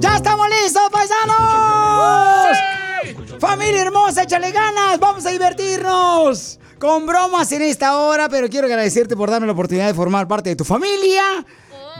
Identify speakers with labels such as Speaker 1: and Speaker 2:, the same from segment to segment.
Speaker 1: ¡Ya estamos listos, paisanos! Familia hermosa, échale ganas, vamos a divertirnos con bromas en esta hora, pero quiero agradecerte por darme la oportunidad de formar parte de tu familia.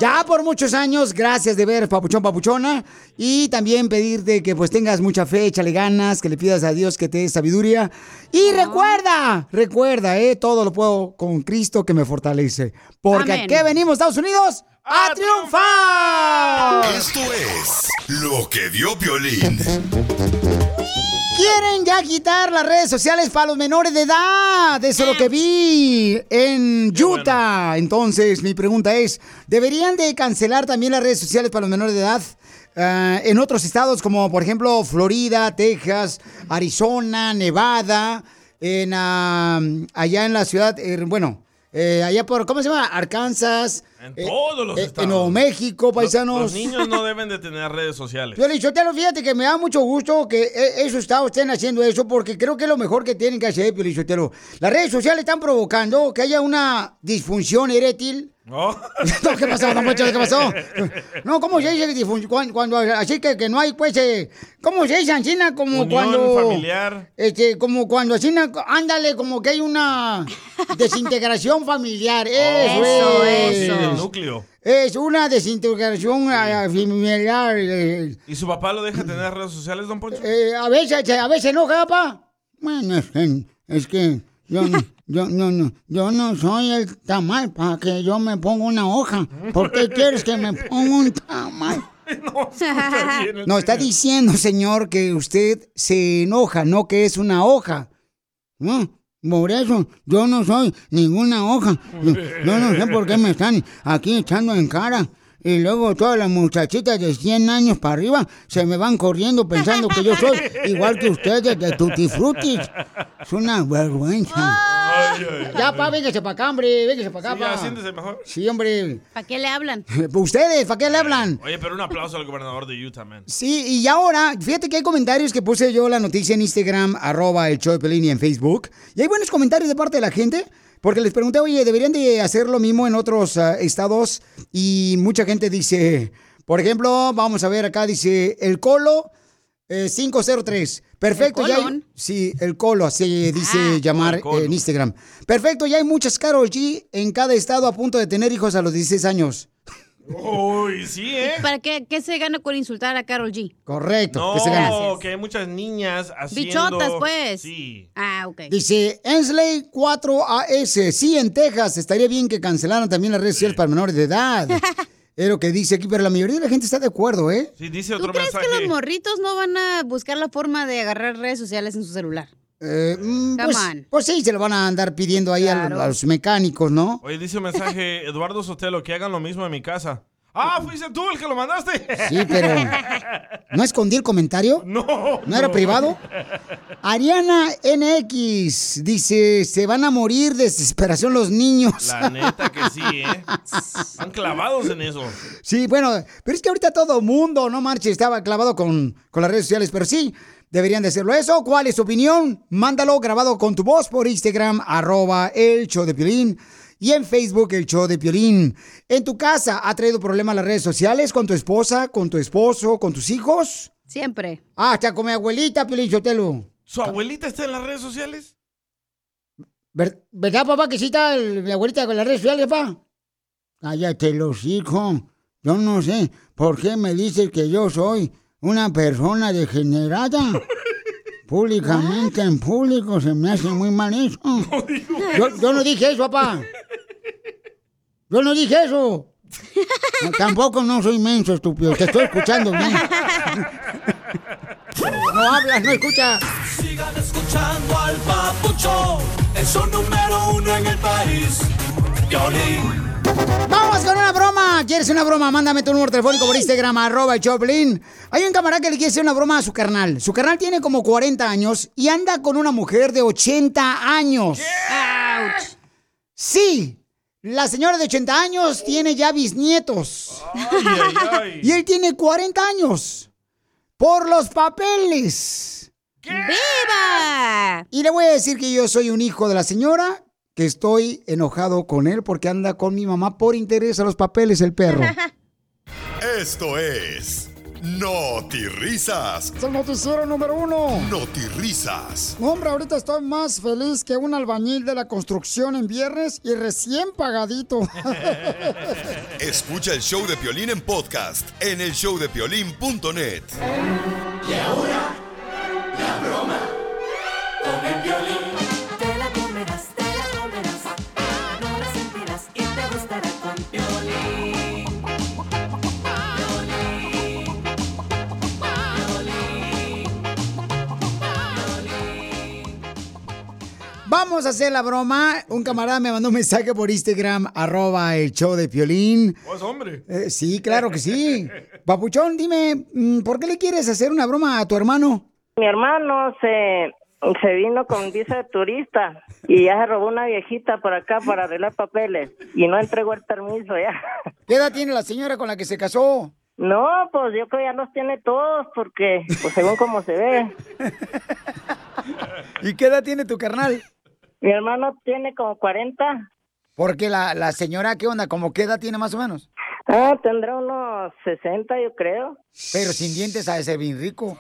Speaker 1: Ya por muchos años, gracias de ver Papuchón Papuchona. Y también pedirte que pues tengas mucha fe, échale ganas, que le pidas a Dios que te dé sabiduría. Y recuerda, recuerda, eh, todo lo puedo con Cristo que me fortalece. Porque
Speaker 2: Amén.
Speaker 1: aquí venimos, Estados Unidos, a triunfar.
Speaker 3: Esto es lo que dio Piolín.
Speaker 1: Quieren ya quitar las redes sociales para los menores de edad. Eso es lo que vi en Utah. Entonces, mi pregunta es, ¿deberían de cancelar también las redes sociales para los menores de edad? ah, en otros estados como por ejemplo Florida, Texas, Arizona, Nevada, en, ah, allá en la ciudad, eh, bueno, eh, allá por, ¿cómo se llama? Arkansas.
Speaker 4: En
Speaker 1: eh,
Speaker 4: todos los
Speaker 1: eh,
Speaker 4: estados.
Speaker 1: En Nuevo México, paisanos.
Speaker 4: Los niños no deben de tener redes sociales.
Speaker 1: Yo le fíjate que me da mucho gusto que eh, esos estados estén haciendo eso porque creo que es lo mejor que tienen que hacer, Pio Lizotelo. Las redes sociales están provocando que haya una disfunción erétil.
Speaker 4: Oh.
Speaker 1: No, ¿Qué pasó, don Poncho? ¿Qué pasó? No, ¿cómo se dice? Cuando, cuando- así que, que no hay, pues, eh, ¿cómo se dice, Ancina? Como
Speaker 4: Unión
Speaker 1: cuando...
Speaker 4: familiar.
Speaker 1: Este, como cuando así, ándale, como que hay una desintegración familiar. Eso,
Speaker 4: Eso,
Speaker 1: es.
Speaker 4: Sí, del núcleo.
Speaker 1: Es una desintegración ah, familiar. eh,
Speaker 4: ¿Y su papá lo deja tener redes sociales, don Poncho?
Speaker 1: eh, a veces, a veces enoja, papá. Bueno, es es que yo, no- yo, no, no, yo no soy el tamal para que yo me ponga una hoja. ¿Por qué quieres que me ponga un tamal? No, está diciendo, señor, que usted se enoja, no que es una hoja. No, por eso yo no soy ninguna hoja. Yo, yo no sé por qué me están aquí echando en cara. Y luego todas las muchachitas de 100 años para arriba se me van corriendo pensando que yo soy igual que ustedes de Tutti Frutti. Es una vergüenza. Ya, pa, véngase para acá, hombre, véngase para acá,
Speaker 4: Sí, ya,
Speaker 1: pa.
Speaker 4: siéntese mejor.
Speaker 1: Sí, hombre.
Speaker 5: ¿Para qué le hablan?
Speaker 1: Ustedes, ¿para qué le hablan?
Speaker 4: Oye, pero un aplauso al gobernador de Utah, man.
Speaker 1: Sí, y ahora, fíjate que hay comentarios que puse yo la noticia en Instagram, arroba el show de Pelín y en Facebook. Y hay buenos comentarios de parte de la gente, porque les pregunté, oye, ¿deberían de hacer lo mismo en otros ah, estados? Y mucha gente dice, por ejemplo, vamos a ver acá, dice, el colo eh, 503. Perfecto,
Speaker 5: ¿El
Speaker 1: ya hay- sí, el colo, así dice
Speaker 5: Ah.
Speaker 1: llamar eh, en Instagram. Perfecto, ya hay muchas Carol G en cada estado a punto de tener hijos a los 16 años.
Speaker 4: Uy, sí, ¿eh?
Speaker 5: ¿Para qué, qué se gana con insultar a Carol G?
Speaker 1: Correcto, que se gana.
Speaker 4: No, que hay muchas niñas haciendo...
Speaker 5: Bichotas, pues.
Speaker 4: Sí.
Speaker 5: Ah, ok.
Speaker 1: Dice Ensley 4AS. Sí, en Texas estaría bien que cancelaran también las redes sociales para menores de edad. Es lo que dice aquí, pero la mayoría de la gente está de acuerdo, ¿eh?
Speaker 4: Sí, dice
Speaker 5: ¿Tú
Speaker 4: otro
Speaker 5: crees
Speaker 4: mensaje.
Speaker 5: que los morritos no van a buscar la forma de agarrar redes sociales en su celular?
Speaker 1: Eh, mm, pues, pues sí, se lo van a andar pidiendo ahí a,
Speaker 5: Claro.
Speaker 1: a los mecánicos, ¿no?
Speaker 4: Oye, dice un mensaje Eduardo Sotelo, que hagan lo mismo en mi casa. Ah, fuiste tú el que lo mandaste.
Speaker 1: Sí, pero ¿no escondí el comentario?
Speaker 4: No.
Speaker 1: ¿No era privado? Ariana NX dice, se van a morir de desesperación los niños.
Speaker 4: La neta que sí, ¿eh? Están clavados en eso.
Speaker 1: Sí, bueno, pero es que ahorita todo mundo, no marche, estaba clavado con, con las redes sociales, pero sí, deberían de hacerlo eso. ¿Cuál es tu opinión? Mándalo grabado con tu voz por Instagram, arroba el show de Piolín. Y en Facebook, el show de Piolín. ¿En tu casa ha traído problemas las redes sociales con tu esposa, con tu esposo, con tus hijos?
Speaker 5: Siempre.
Speaker 1: Ah, hasta con mi abuelita, Piolín Chotelo.
Speaker 4: ¿Su abuelita está en las redes sociales?
Speaker 1: Ver- ¿Verdad, papá, que sí está el- mi abuelita con las redes sociales, papá? Cállate los hijos. Yo no sé por qué me dices que yo soy una persona degenerada. Públicamente, en público, se me hace muy mal eso. Yo, yo no dije eso, papá. Yo no dije eso. No, tampoco no soy menso, estúpido. Te estoy escuchando bien. No hablas, no escuchas.
Speaker 6: Sigan escuchando al papuchón. Es un número uno en el país. Violín.
Speaker 1: Vamos con una broma. ¿Quieres una broma? Mándame tu número telefónico por Instagram, arroba el Choplin. Hay un camarada que le quiere hacer una broma a su carnal. Su carnal tiene como 40 años y anda con una mujer de 80 años. Sí, la señora de 80 años tiene ya bisnietos. Y él tiene 40 años. Por los papeles.
Speaker 5: ¡Viva!
Speaker 1: Y le voy a decir que yo soy un hijo de la señora, que estoy enojado con él porque anda con mi mamá por interés a los papeles, el perro.
Speaker 3: Esto es Risas.
Speaker 1: Es el noticiero número uno.
Speaker 3: Risas.
Speaker 1: Hombre, ahorita estoy más feliz que un albañil de la construcción en viernes y recién pagadito.
Speaker 3: Escucha el show de Piolín en podcast en el showdepiolín.net.
Speaker 2: Te
Speaker 1: Vamos a hacer la broma. Un camarada me mandó un mensaje por Instagram, arroba el show de Piolín.
Speaker 4: ¿O es hombre?
Speaker 1: Eh, sí, claro que sí. Papuchón, dime, mm, ¿por qué le quieres hacer una broma a tu hermano?
Speaker 7: Mi hermano se, se vino con visa de turista y ya se robó una viejita por acá para arreglar papeles y no entregó el permiso ya.
Speaker 1: ¿Qué edad tiene la señora con la que se casó?
Speaker 7: No, pues yo creo que ya los tiene todos porque, pues según como se ve.
Speaker 1: ¿Y qué edad tiene tu carnal?
Speaker 7: Mi hermano tiene como 40.
Speaker 1: Porque la, la señora, ¿qué onda? ¿Cómo qué edad tiene más o menos?
Speaker 7: Ah, tendrá unos 60 yo creo.
Speaker 1: Pero sin dientes a ese bien rico.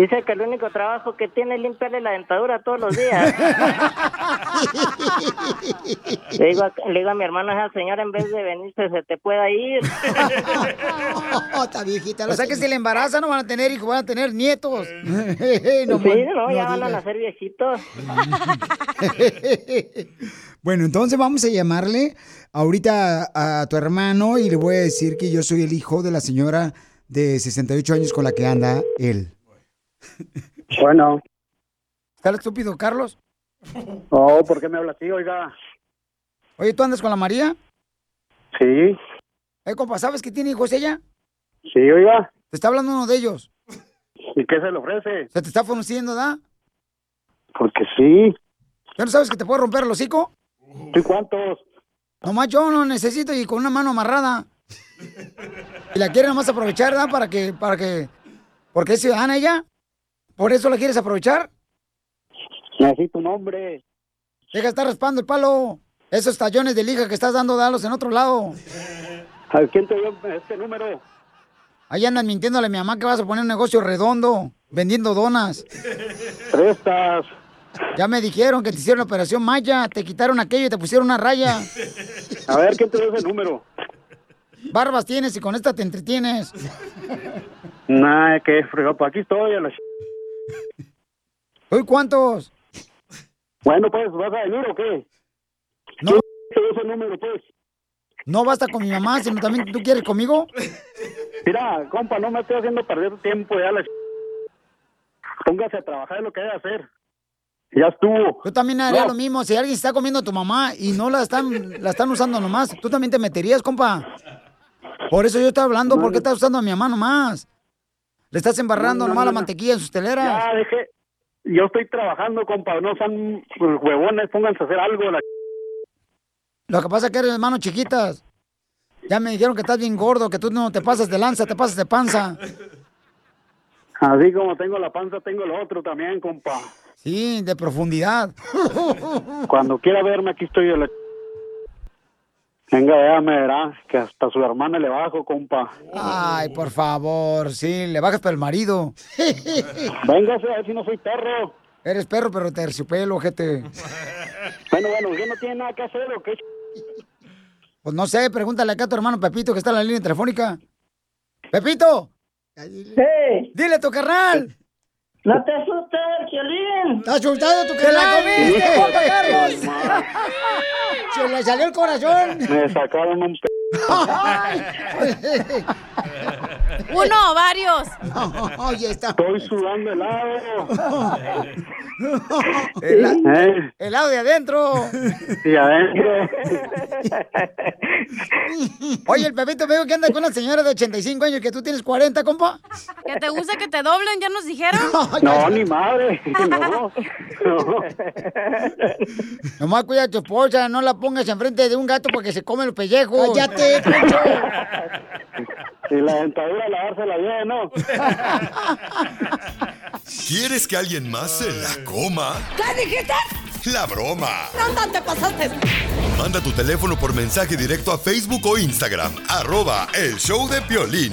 Speaker 7: Dice que el único trabajo que tiene es limpiarle la dentadura todos los días. le, digo, a- le digo a mi hermano, esa señora en vez de venirse se te pueda ir.
Speaker 1: Está viejita. O sea que si le embaraza no van a tener hijos, van a tener nietos. No
Speaker 7: sí,
Speaker 1: man-
Speaker 7: no, ya
Speaker 1: no
Speaker 7: van a nacer viejitos.
Speaker 1: Bueno, entonces vamos a llamarle ahorita a, a tu hermano y le voy a decir que yo soy el hijo de la señora de 68 años con la que anda él.
Speaker 8: Bueno.
Speaker 1: ¿Está el estúpido, Carlos?
Speaker 8: Oh, ¿por qué me habla así, oiga?
Speaker 1: Oye, ¿tú andas con la María?
Speaker 8: Sí,
Speaker 1: Eh, compa, ¿sabes que tiene hijos ella?
Speaker 8: sí, oiga.
Speaker 1: Te está hablando uno de ellos.
Speaker 8: ¿Y qué se le ofrece?
Speaker 1: Se te está conociendo, ¿da?
Speaker 8: Porque sí.
Speaker 1: ¿Ya no sabes que te puede romper el hocico?
Speaker 8: ¿Y cuántos?
Speaker 1: Nomás yo no necesito y con una mano amarrada. Y la quiere nomás aprovechar, ¿verdad? Para que, para que, porque es ciudadana ella. ¿Por eso la quieres aprovechar?
Speaker 8: Necesito un hombre.
Speaker 1: Deja de estar raspando el palo. Esos tallones de lija que estás dando, dalos en otro lado.
Speaker 8: ¿A quién te dio este número?
Speaker 1: Ahí andan mintiéndole a mi mamá que vas a poner un negocio redondo, vendiendo donas.
Speaker 8: Prestas.
Speaker 1: Ya me dijeron que te hicieron la operación Maya, te quitaron aquello y te pusieron una raya.
Speaker 8: A ver, ¿quién te dio ese número?
Speaker 1: Barbas tienes y con esta te entretienes.
Speaker 8: Nah, qué fregado. Pues aquí estoy. A la...
Speaker 1: ¿Hoy cuántos?
Speaker 8: Bueno, pues, ¿vas a venir o qué?
Speaker 1: No.
Speaker 8: ¿Quién te dio ese número, pues?
Speaker 1: No basta con mi mamá, sino también tú quieres conmigo.
Speaker 8: Mira, compa, no me estoy haciendo perder tiempo ya. La... Póngase a trabajar en lo que debe hacer. Ya estuvo.
Speaker 1: Yo también haría
Speaker 8: No.
Speaker 1: lo mismo. Si alguien está comiendo a tu mamá y no la están, la están usando nomás, tú también te meterías, compa. Por eso yo estoy hablando,
Speaker 8: No,
Speaker 1: porque
Speaker 8: no.
Speaker 1: estás usando a mi mamá nomás. Le estás embarrando
Speaker 8: No, no,
Speaker 1: nomás la mantequilla en sus teleras.
Speaker 8: Ya, deje. Yo estoy trabajando, compa. No sean huevones. Pónganse a hacer algo. La...
Speaker 1: Lo que pasa es que eres hermanos chiquitas. Ya me dijeron que estás bien gordo, que tú no te pasas de lanza, te pasas de panza.
Speaker 8: Así como tengo la panza, tengo lo otro también, compa.
Speaker 1: Sí, de profundidad.
Speaker 8: Cuando quiera verme, aquí estoy. a la- Venga, ya me verá que hasta su hermana le bajo, compa.
Speaker 1: Ay, por favor, sí, le bajas para el marido.
Speaker 8: Véngase, a ver si no soy perro.
Speaker 1: Eres perro, pero terciopelo, ojete.
Speaker 8: Bueno, bueno, ¿qué no tiene nada que hacer o qué?
Speaker 1: Pues no sé, pregúntale acá a tu hermano Pepito que está en la línea telefónica. ¡Pepito!
Speaker 7: Sí.
Speaker 1: ¡Dile a tu carnal!
Speaker 7: No te asustes, Piolín.
Speaker 1: ¿Estás asustado tu
Speaker 7: ¡Te
Speaker 1: carnal?
Speaker 7: la comiste, Juan
Speaker 1: Carlos! ¡Se le salió el corazón!
Speaker 8: Me sacaron un p...
Speaker 5: Uno, varios.
Speaker 1: Oye, está.
Speaker 8: Estoy sudando helado.
Speaker 1: El,
Speaker 8: Eh,
Speaker 1: helado de adentro.
Speaker 8: y adentro.
Speaker 1: Oye, el Pepito veo que anda con una señora de 85 años que tú tienes 40, compa.
Speaker 5: ¿Que te gusta que te doblen? ¿Ya nos dijeron?
Speaker 8: No, ni madre. No, no.
Speaker 1: Nomás cuida a tu esposa, no la pongas enfrente de un gato porque se come los pellejos. ¡Cállate,
Speaker 8: Y la dentadura lavársela bien, ¿no?
Speaker 3: ¿Quieres que alguien más se la coma?
Speaker 2: ¿Qué dijiste?
Speaker 3: La broma.
Speaker 2: ¿Dónde te pasaste?
Speaker 3: Manda tu teléfono por mensaje directo a Facebook o Instagram. Arroba el show de Piolín.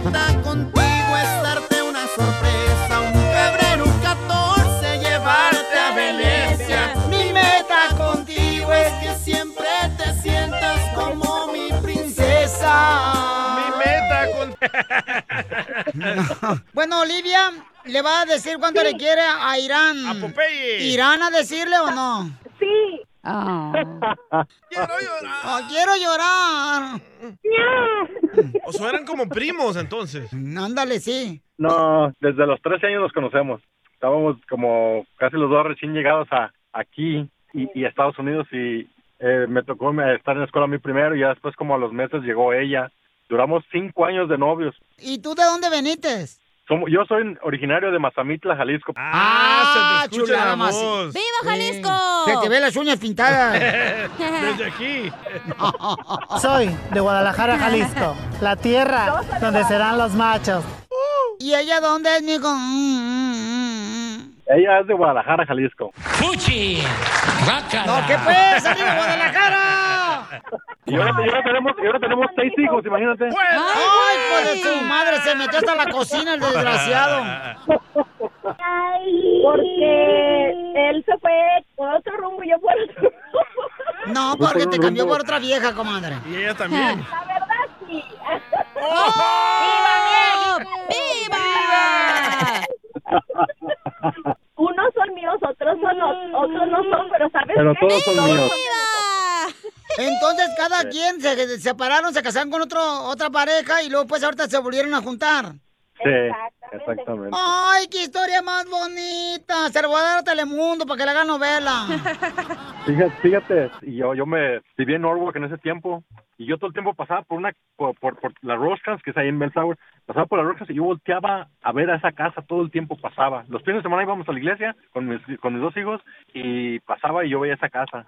Speaker 2: Mi meta contigo es darte una sorpresa. Un febrero 14, llevarte a Venecia. Mi meta contigo es que siempre te sientas como mi princesa.
Speaker 4: Mi meta con...
Speaker 1: Bueno, Olivia le va a decir cuánto le quiere a Irán. ¿A
Speaker 4: Popeye.
Speaker 1: ¿Irán a decirle o no?
Speaker 9: Sí.
Speaker 4: Quiero llorar.
Speaker 1: Oh, quiero llorar.
Speaker 4: O suenan como primos entonces.
Speaker 1: Ándale, sí.
Speaker 10: No, desde los 13 años nos conocemos. Estábamos como casi los dos recién llegados a aquí y, y a Estados Unidos y eh, me tocó estar en la escuela a mí primero y ya después como a los meses llegó ella. Duramos cinco años de novios.
Speaker 1: ¿Y tú de dónde veniste?
Speaker 10: Yo soy originario de Mazamitla, Jalisco.
Speaker 1: Ah, chulada más.
Speaker 5: ¡Viva Jalisco!
Speaker 1: Se te ve las uñas pintadas.
Speaker 4: Desde aquí.
Speaker 11: Soy de Guadalajara, Jalisco, la tierra donde serán los machos.
Speaker 1: ¿Y ella dónde es, mijo?
Speaker 10: Ella es de Guadalajara, Jalisco.
Speaker 2: ¡Fuchi!
Speaker 1: ¡No, qué pues! ¡Arriba, Guadalajara!
Speaker 10: Y ahora, y ahora tenemos, y ahora tenemos seis hijos, imagínate.
Speaker 1: ¡Ay, pues de su madre! Se metió hasta la cocina el desgraciado.
Speaker 9: Porque él se fue por otro rumbo y yo por otro rumbo.
Speaker 1: No, porque te cambió por otra vieja, comadre.
Speaker 4: Y ella también.
Speaker 9: La verdad, sí.
Speaker 5: ¡Viva!
Speaker 9: Unos son míos, otros son otros no son, pero ¿sabes
Speaker 10: Pero
Speaker 9: qué?
Speaker 10: todos son míos.
Speaker 1: Entonces cada quien se separaron, se casaron con otro, otra pareja y luego pues ahorita se volvieron a juntar.
Speaker 10: Sí, exactamente.
Speaker 1: ¡Ay, qué historia más bonita! Se lo voy a dar a Telemundo para que le haga novela.
Speaker 10: Fíjate, fíjate, y yo, yo me viví en Norwalk en ese tiempo y yo todo el tiempo pasaba por una por, por, por la Rosecrans, que es ahí en Bellflower, pasaba por la Rosecrans y yo volteaba a ver a esa casa, todo el tiempo pasaba. Los fines de semana íbamos a la iglesia con mis, con mis dos hijos y pasaba y yo veía esa casa.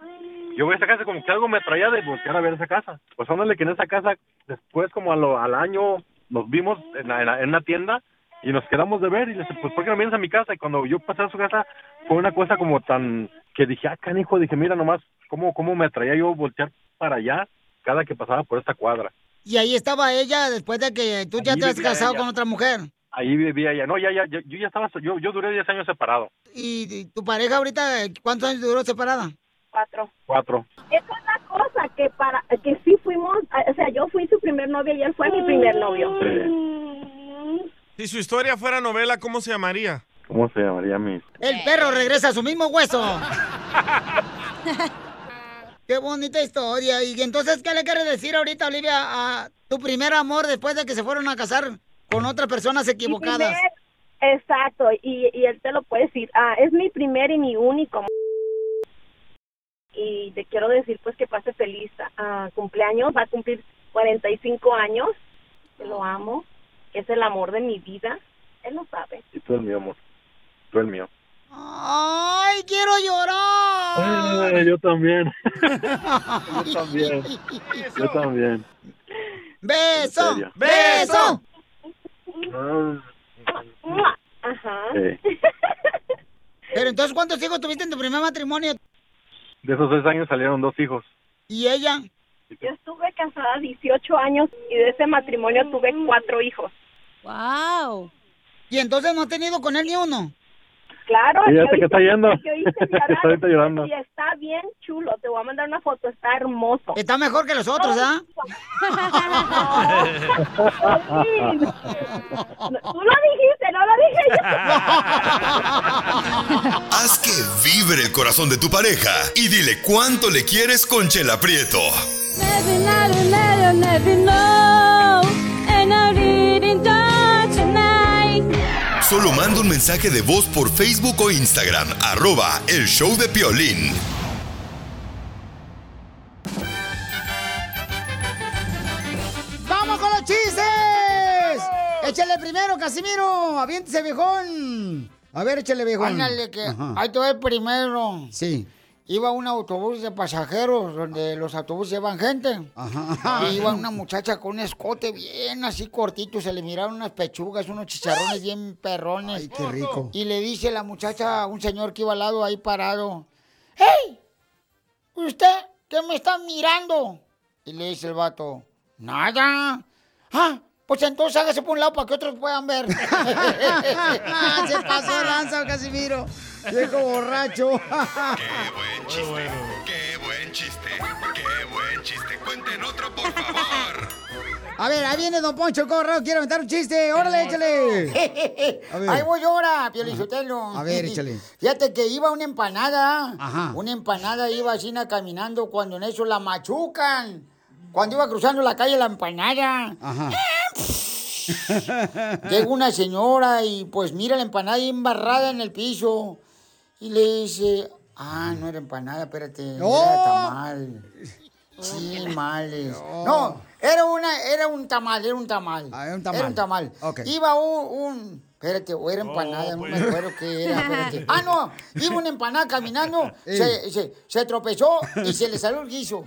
Speaker 10: Yo veía esa casa como que algo me atraía de voltear a ver esa casa. Pues ándale que en esa casa, después como a lo- al año nos vimos en, la- en la- en una tienda y nos quedamos de ver y le dije, pues ¿por qué no vienes a mi casa? Y cuando yo pasé a su casa fue una cosa como tan que dije, ah, canijo, dije, mira nomás cómo, cómo me atraía yo voltear para allá cada que pasaba por esta cuadra.
Speaker 1: Y ahí estaba ella después de que tú ya te has casado
Speaker 10: ella.
Speaker 1: con otra mujer.
Speaker 10: Ahí vivía ella. No, ya, ya, ya- yo ya estaba, yo, yo duré 10 años separado.
Speaker 1: ¿Y y tu pareja ahorita cuántos años duró separada?
Speaker 9: Cuatro.
Speaker 10: Cuatro.
Speaker 9: Es la cosa que para que sí fuimos, o sea, yo fui su primer novio y él fue mi primer novio.
Speaker 4: Si su historia fuera novela, ¿cómo se llamaría?
Speaker 10: ¿Cómo se llamaría mi?
Speaker 1: El perro regresa a su mismo hueso. Qué bonita historia. Y entonces, ¿qué le quieres decir ahorita, Olivia, a tu primer amor después de que se fueron a casar con otras personas
Speaker 9: Mi
Speaker 1: equivocadas?
Speaker 9: primer- exacto, y, y él te lo puede decir. Ah, es mi primer y mi único. Y te quiero decir, pues, que pase feliz ah, cumpleaños. Va a cumplir 45 años. Que lo amo. que Es el amor de mi vida. Él lo sabe.
Speaker 10: Y tú el mío, amor. Tú el mío.
Speaker 1: ¡Ay, quiero llorar!
Speaker 10: Ay, yo también. yo también. Yo también.
Speaker 1: ¡Beso! ¡Beso!
Speaker 9: Ajá.
Speaker 10: Sí.
Speaker 1: Pero entonces, ¿cuántos hijos tuviste en tu primer matrimonio?
Speaker 10: De esos seis años salieron dos hijos.
Speaker 1: ¿Y ella?
Speaker 9: Yo estuve casada 18 años y de ese matrimonio tuve cuatro hijos.
Speaker 1: ¡Wow! ¿Y entonces no has tenido con él ni uno?
Speaker 9: Claro.
Speaker 10: Fíjate
Speaker 9: yo
Speaker 10: que
Speaker 9: hice-
Speaker 10: está yendo.
Speaker 9: Yo hice llorar
Speaker 10: Está ahorita llorando.
Speaker 9: Y está bien chulo. Te voy a mandar una foto. Está hermoso.
Speaker 1: Está mejor que los otros, ¿ah?
Speaker 9: Tú lo dijiste, no lo dije yo.
Speaker 3: Haz que vibre el corazón de tu pareja y dile cuánto le quieres con Chela Prieto. Solo manda un mensaje de voz por Facebook o Instagram, arroba el show de Piolín.
Speaker 1: ¡Vamos con los chistes! Échale primero, Casimiro. Aviéntese, viejón. A ver, échale, viejón.
Speaker 12: Ándale, que
Speaker 1: Ajá.
Speaker 12: ahí te el primero.
Speaker 1: Sí.
Speaker 12: Iba un autobús de pasajeros donde los autobuses llevan gente.
Speaker 1: Ajá.
Speaker 12: Y iba una muchacha con un escote bien así cortito, se le miraron unas pechugas, unos chicharrones bien perrones.
Speaker 1: Ay, qué rico.
Speaker 12: Y le dice la muchacha a un señor que iba al lado ahí parado, ¡Hey! ¿Usted qué me está mirando? Y le dice el vato, nada. Ah, pues entonces hágase por un lado para que otros puedan ver.
Speaker 1: Se pasó lanza, Casimiro. Viejo borracho.
Speaker 3: Buen chiste, qué buen chiste, qué buen chiste. Cuenten otro, por favor.
Speaker 1: A ver, ahí viene Don Poncho Corrado. Quiere aventar un chiste. Órale, échale. A ver.
Speaker 12: Ahí voy ahora, Piolizotelo.
Speaker 1: A ver, échale.
Speaker 12: Fíjate que iba una empanada.
Speaker 1: Ajá.
Speaker 12: Una empanada iba así na, caminando cuando en eso la machucan. Cuando iba cruzando la calle la empanada.
Speaker 1: Ajá.
Speaker 12: Llega una señora y pues mira la empanada embarrada en el piso. Y le dice, ah, no era empanada, espérate,
Speaker 1: ¡Oh!
Speaker 12: era tamal. Sí, males. No, era una, era un tamal, era un tamal.
Speaker 1: era un tamal.
Speaker 12: Era un tamal. Iba un, un- espérate, o era empanada, no me acuerdo qué era, espérate. Ah, no, iba una empanada caminando, se, se, se tropezó y se le salió el guiso.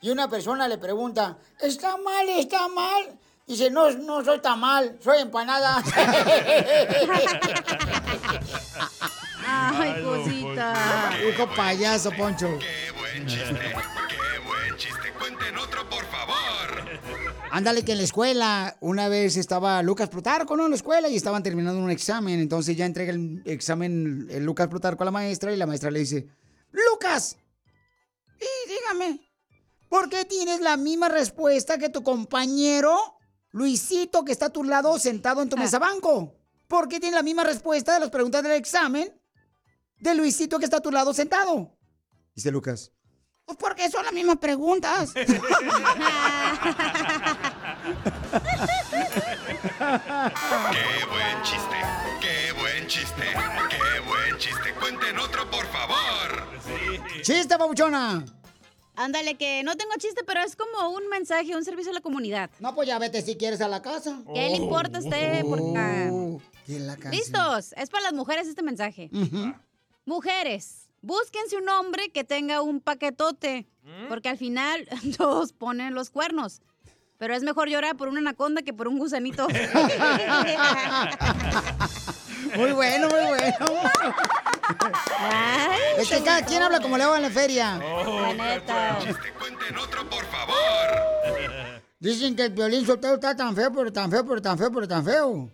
Speaker 12: Y una persona le pregunta, ¿está mal, está mal? Dice, no, no soy tamal, soy empanada.
Speaker 1: Ay, cosita. Hijo payaso, Poncho.
Speaker 3: Qué buen chiste, qué buen chiste. Cuenten otro, por favor.
Speaker 1: Ándale que en la escuela, una vez estaba Lucas Plutarco, ¿no? En la escuela y estaban terminando un examen. Entonces ya entrega el examen el Lucas Plutarco a la maestra y la maestra le dice, Lucas, y dígame, ¿por qué tienes la misma respuesta que tu compañero Luisito que está a tu lado sentado en tu mesa banco? ¿Por qué tienes la misma respuesta de las preguntas del examen de Luisito que está a tu lado sentado? Dice Lucas. Pues porque son las mismas preguntas.
Speaker 3: Qué buen chiste, qué buen chiste, qué buen chiste. Cuenten otro, por favor.
Speaker 1: ¡Chiste, babuchona!
Speaker 5: Ándale, que no tengo chiste, pero es como un mensaje, un servicio a la comunidad.
Speaker 1: No, pues ya vete si quieres a la casa.
Speaker 5: ¿Qué le importa a usted? Por- ah.
Speaker 1: Oh, ¿qué la?
Speaker 5: ¿Listos? Es para las mujeres este mensaje. Mujeres, búsquense un hombre que tenga un paquetote, porque al final todos ponen los cuernos. Pero es mejor llorar por una anaconda que por un gusanito.
Speaker 1: Muy bueno, muy bueno. Es que cada quien habla como le hago en la feria.
Speaker 5: La neta.
Speaker 3: Cuenten otro, por favor.
Speaker 1: Dicen que el violín soltero está tan feo, pero tan feo, pero tan feo, pero tan feo.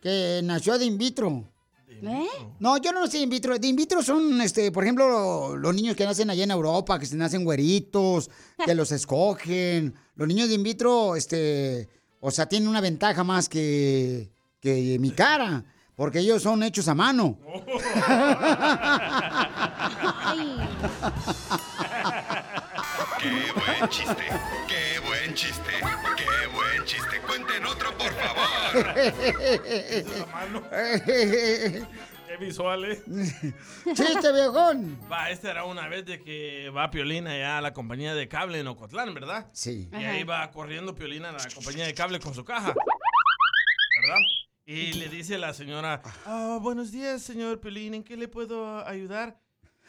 Speaker 1: Que nació de in vitro.
Speaker 5: ¿Eh?
Speaker 1: No, yo no sé de in vitro. De in vitro son, este, por ejemplo, los niños que nacen allá en Europa, que se nacen güeritos, que los escogen. Los niños de in vitro, este, o sea, tienen una ventaja más que, que mi cara, porque ellos son hechos a mano.
Speaker 3: Qué buen chiste, qué buen chiste, qué buen chiste. Cuenten otro, por favor.
Speaker 4: Qué visual, ¿eh?
Speaker 1: ¡Chiste, viejón!
Speaker 4: Va, esta era una vez de que va Piolina ya a la compañía de cable en Ocotlán, ¿verdad?
Speaker 1: Sí.
Speaker 4: Y ahí va corriendo Piolina a la compañía de cable con su caja. ¿Verdad? Y le dice la señora, "Ah, buenos días, señor Piolín, ¿en qué le puedo ayudar?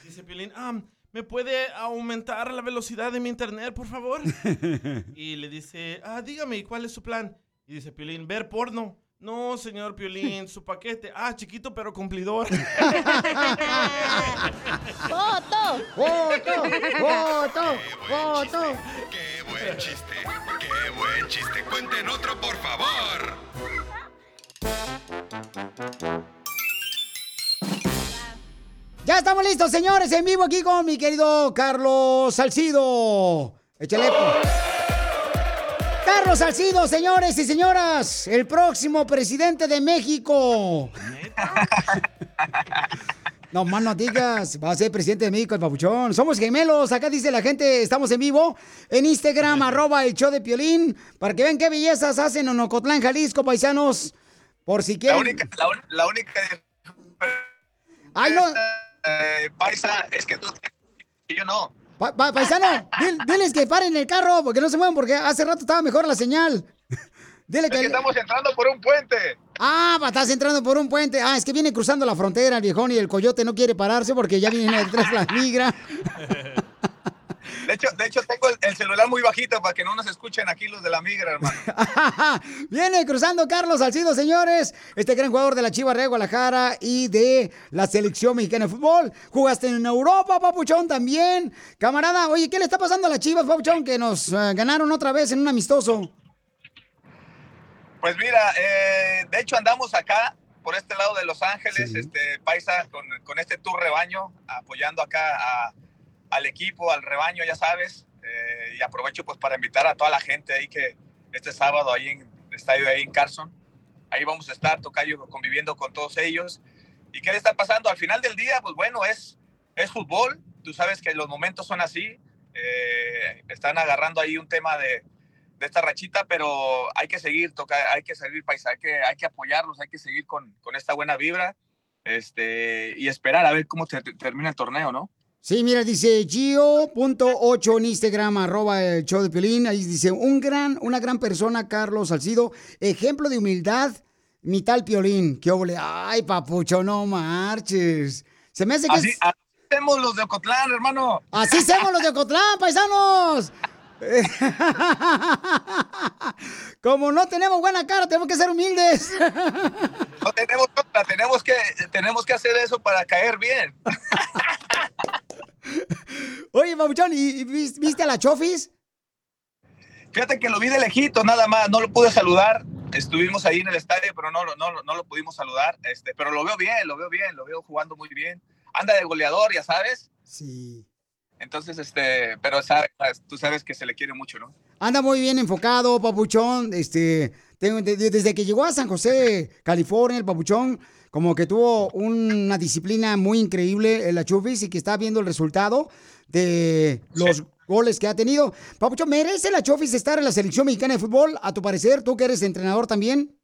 Speaker 4: Dice Piolín, ah, ¿me puede aumentar la velocidad de mi internet, por favor? Y le dice, ah, dígame, ¿y ¿cuál es su plan? Y dice Piolín, ver porno. No, señor Piolín, su paquete. Ah, chiquito pero cumplidor.
Speaker 5: ¡Foto!
Speaker 1: ¡Foto! ¡Foto! ¡Foto!
Speaker 3: Qué buen chiste, qué buen chiste. Cuenten otro, por favor.
Speaker 1: Ya estamos listos, señores, en vivo aquí con mi querido Carlos Salcido. Échale. Carlos Salcido, señores y señoras, el próximo presidente de México. No más no digas, va a ser presidente de México el papuchón. Somos gemelos, acá dice la gente, estamos en vivo en Instagram, arroba el show de Piolín, para que vean qué bellezas hacen en Ocotlán, Jalisco, paisanos. Por si
Speaker 13: La
Speaker 1: quieren.
Speaker 13: única, la, la única
Speaker 1: Ay, no.
Speaker 13: Eh, paisa es que tú y yo no.
Speaker 1: Pa- pa- paisano, dil- diles que paren el carro, porque no se muevan, porque hace rato estaba mejor la señal. Dile
Speaker 13: Es que estamos entrando por un puente.
Speaker 1: Ah, estás entrando por un puente. Ah, es que viene cruzando la frontera el viejón y el coyote no quiere pararse porque ya viene detrás la migra.
Speaker 13: De hecho, de hecho tengo el, el celular muy bajito para que no nos escuchen aquí los de la migra, hermano.
Speaker 1: Viene cruzando Carlos Salcido, señores. Este gran jugador de la Chivas de Guadalajara y de la selección mexicana de fútbol. Jugaste en Europa, Papuchón, también. Camarada, oye, ¿qué le está pasando a las Chivas, Papuchón? Que nos eh, ganaron otra vez en un amistoso.
Speaker 13: Pues mira, eh, de hecho andamos acá por este lado de Los Ángeles, este paisa con, con este tour rebaño, apoyando acá a- al equipo, al rebaño, ya sabes. eh, y aprovecho pues para invitar a toda la gente ahí que este sábado ahí en el estadio ahí en Carson, ahí vamos a estar tocayo conviviendo con todos ellos. ¿Y qué le está pasando? Al final del día, pues bueno, es, es fútbol. Tú sabes que los momentos son así. eh, están agarrando ahí un tema de, de esta rachita, pero hay que seguir, toca, hay que seguir, paisa, hay que, hay que apoyarlos, hay que seguir con, con esta buena vibra este, y esperar a ver cómo te- te- termina el torneo, ¿no?
Speaker 1: Sí, mira, dice Gio.8 en Instagram, arroba el show de Piolín. Ahí dice, un gran, una gran persona, Carlos Salcido, ejemplo de humildad, mi tal Piolín. Qué óvole. Ay, papucho, no marches. Se me hace que...
Speaker 13: Así,
Speaker 1: es-
Speaker 13: así hacemos los de Ocotlán, hermano.
Speaker 1: Así somos los de Ocotlán, paisanos. Como no tenemos buena cara, tenemos que ser humildes.
Speaker 13: No tenemos otra, tenemos que, tenemos que hacer eso para caer bien.
Speaker 1: Oye, Papuchón, ¿y y vis- viste a la Chofis?
Speaker 13: Fíjate que lo vi de lejito, nada más, no lo pude saludar. Estuvimos ahí en el estadio, pero no, lo- no, no lo pudimos saludar. Este, pero lo veo bien, lo veo bien, lo veo jugando muy bien. Anda de goleador, ya sabes.
Speaker 1: Sí.
Speaker 13: Entonces, este, pero sabes, tú sabes que se le quiere mucho, ¿no?
Speaker 1: Anda muy bien enfocado, Papuchón. Este, tengo- desde que llegó a San José, California, el Papuchón, como que tuvo una disciplina muy increíble en la Chufis y que está viendo el resultado de los goles que ha tenido. Papuchón, ¿merece la Chofis estar en la selección mexicana de fútbol? A tu parecer, tú que eres entrenador también.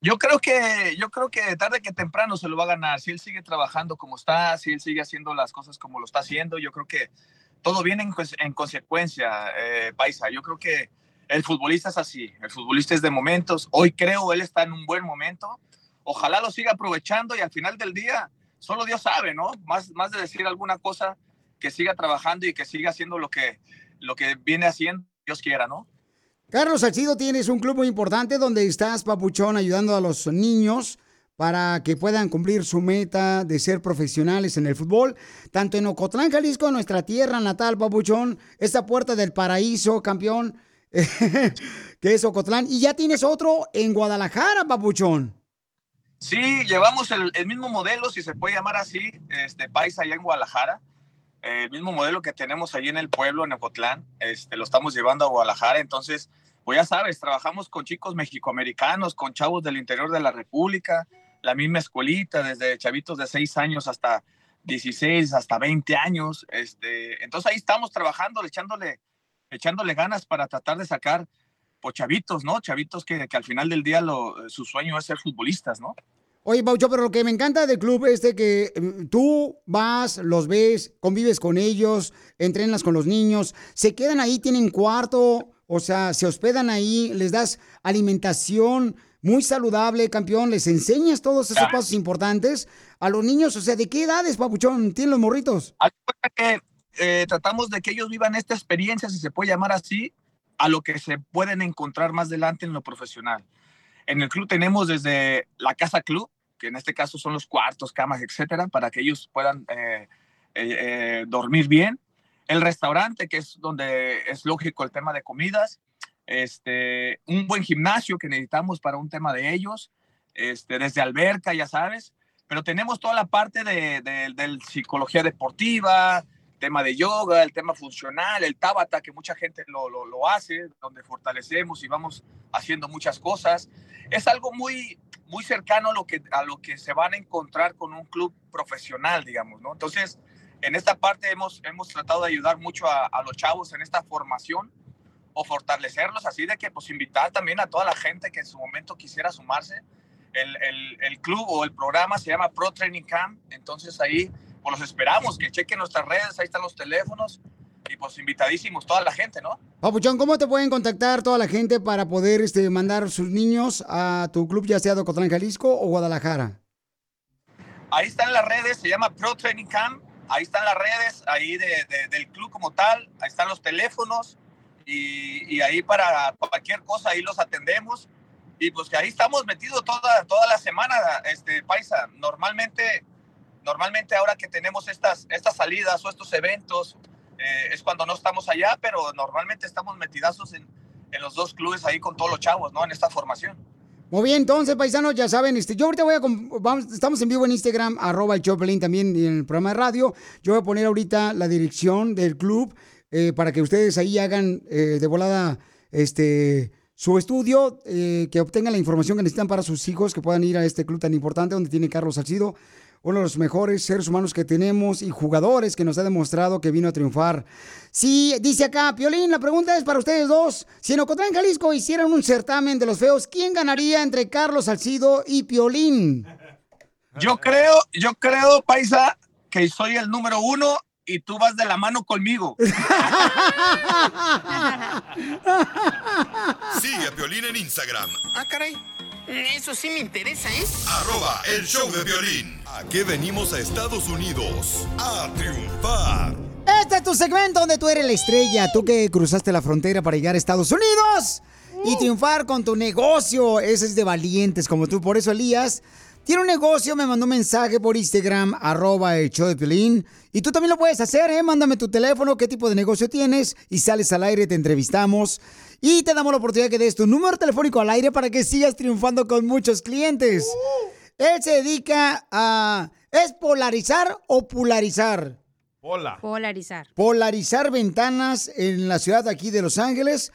Speaker 13: Yo creo que, yo creo que tarde que temprano se lo va a ganar. Si él sigue trabajando como está, si él sigue haciendo las cosas como lo está haciendo, yo creo que todo viene en consecuencia, eh, Paisa. Yo creo que el futbolista es así. El futbolista es de momentos. Hoy creo él está en un buen momento. Ojalá lo siga aprovechando y al final del día, solo Dios sabe, ¿no? Más, más de decir alguna cosa, que siga trabajando y que siga haciendo lo que, lo que viene haciendo, Dios quiera, ¿no?
Speaker 1: Carlos Salcido, tienes un club muy importante donde estás, papuchón, ayudando a los niños para que puedan cumplir su meta de ser profesionales en el fútbol, tanto en Ocotlán, Jalisco, nuestra tierra natal, papuchón, esta puerta del paraíso, campeón, que es Ocotlán, y ya tienes otro en Guadalajara, papuchón.
Speaker 13: Sí, llevamos el, mismo modelo, si se puede llamar así, este país allá en Guadalajara. Eh, el mismo modelo que tenemos allí en el pueblo, en Ocotlán, este, lo estamos llevando a Guadalajara. Entonces, pues ya sabes, trabajamos con chicos mexicoamericanos, con chavos del interior de la República, la misma escuelita, desde chavitos de 6 años hasta 16, hasta 20 años. Este, entonces ahí estamos trabajando, echándole, echándole ganas para tratar de sacar pues, chavitos, ¿no? Chavitos que, que al final del día su sueño es ser futbolistas, ¿no?
Speaker 1: Oye, Paucho, pero lo que me encanta del club es de que mm, tú vas, los ves, convives con ellos, entrenas con los niños, se quedan ahí, tienen cuarto, o sea, se hospedan ahí, les das alimentación muy saludable, campeón, les enseñas todos esos pasos importantes a los niños, o sea, ¿de qué edades, Papuchón, tienen los morritos?
Speaker 13: Que eh, tratamos de que ellos vivan esta experiencia, si se puede llamar así, a lo que se pueden encontrar más adelante en lo profesional. En el club tenemos desde la casa club, que en este caso son los cuartos, camas, etcétera, para que ellos puedan eh, eh, eh, dormir bien. El restaurante, que es donde es lógico el tema de comidas. Este, un buen gimnasio que necesitamos para un tema de ellos. Este, desde alberca, ya sabes. Pero tenemos toda la parte de, de- de psicología deportiva, tema de yoga, el tema funcional, el tabata, que mucha gente lo, lo, lo hace, donde fortalecemos y vamos haciendo muchas cosas. Es algo muy, muy cercano a lo, que, a lo que se van a encontrar con un club profesional, digamos, ¿no? Entonces, en esta parte hemos, hemos tratado de ayudar mucho a, a los chavos en esta formación o fortalecerlos, así de que pues invitar también a toda la gente que en su momento quisiera sumarse. El, el, el club o el programa se llama Pro Training Camp, entonces ahí pues los esperamos, que chequen nuestras redes, ahí están los teléfonos y pues invitadísimos toda la gente, ¿no?
Speaker 1: Papuchón, ¿cómo te pueden contactar toda la gente para poder este, mandar sus niños a tu club, ya sea de Ocotlán, Jalisco o Guadalajara?
Speaker 13: Ahí están las redes, se llama Pro Training Camp, ahí están las redes, ahí de- de- del club como tal, ahí están los teléfonos y, y ahí para cualquier cosa ahí los atendemos y pues que ahí estamos metidos toda, toda la semana, este, Paisa, normalmente, normalmente ahora que tenemos estas, estas salidas o estos eventos eh, es cuando no estamos allá, pero normalmente estamos metidazos en, en los dos clubes ahí con todos los chavos, ¿no? En esta formación.
Speaker 1: Muy bien, entonces, paisanos, ya saben, este, yo ahorita voy a, vamos, estamos en vivo en Instagram, arroba el Choplin también en el programa de radio. Yo voy a poner ahorita la dirección del club eh, para que ustedes ahí hagan eh, de volada este, su estudio, eh, que obtengan la información que necesitan para sus hijos, que puedan ir a este club tan importante donde tiene Carlos Salcido, uno de los mejores seres humanos que tenemos y jugadores que nos ha demostrado que vino a triunfar. Sí, dice acá, Piolín, la pregunta es para ustedes dos. Si en Ocotlán, Jalisco hicieran un certamen de los feos, ¿quién ganaría entre Carlos Salcido y Piolín?
Speaker 13: Yo creo, yo creo, Paisa, que soy el número uno y tú vas de la mano conmigo.
Speaker 3: Sigue a Piolín en Instagram,
Speaker 14: Ah, caray. Eso sí me interesa, ¿eh?
Speaker 3: arroba el show de violín. ¿A qué venimos a Estados Unidos? A triunfar.
Speaker 1: Este es tu segmento donde tú eres la estrella, tú que cruzaste la frontera para llegar a Estados Unidos y triunfar con tu negocio. Ese es de valientes como tú. Por eso Elías tiene un negocio, me mandó un mensaje por Instagram, arroba el show de Piolín. Y tú también lo puedes hacer, ¿eh? Mándame tu teléfono, qué tipo de negocio tienes y sales al aire, te entrevistamos. Y te damos la oportunidad que des tu número telefónico al aire para que sigas triunfando con muchos clientes. Él se dedica a... ¿Es polarizar o polarizar?
Speaker 4: Hola.
Speaker 5: Polarizar.
Speaker 1: Polarizar ventanas en la ciudad de aquí de Los Ángeles,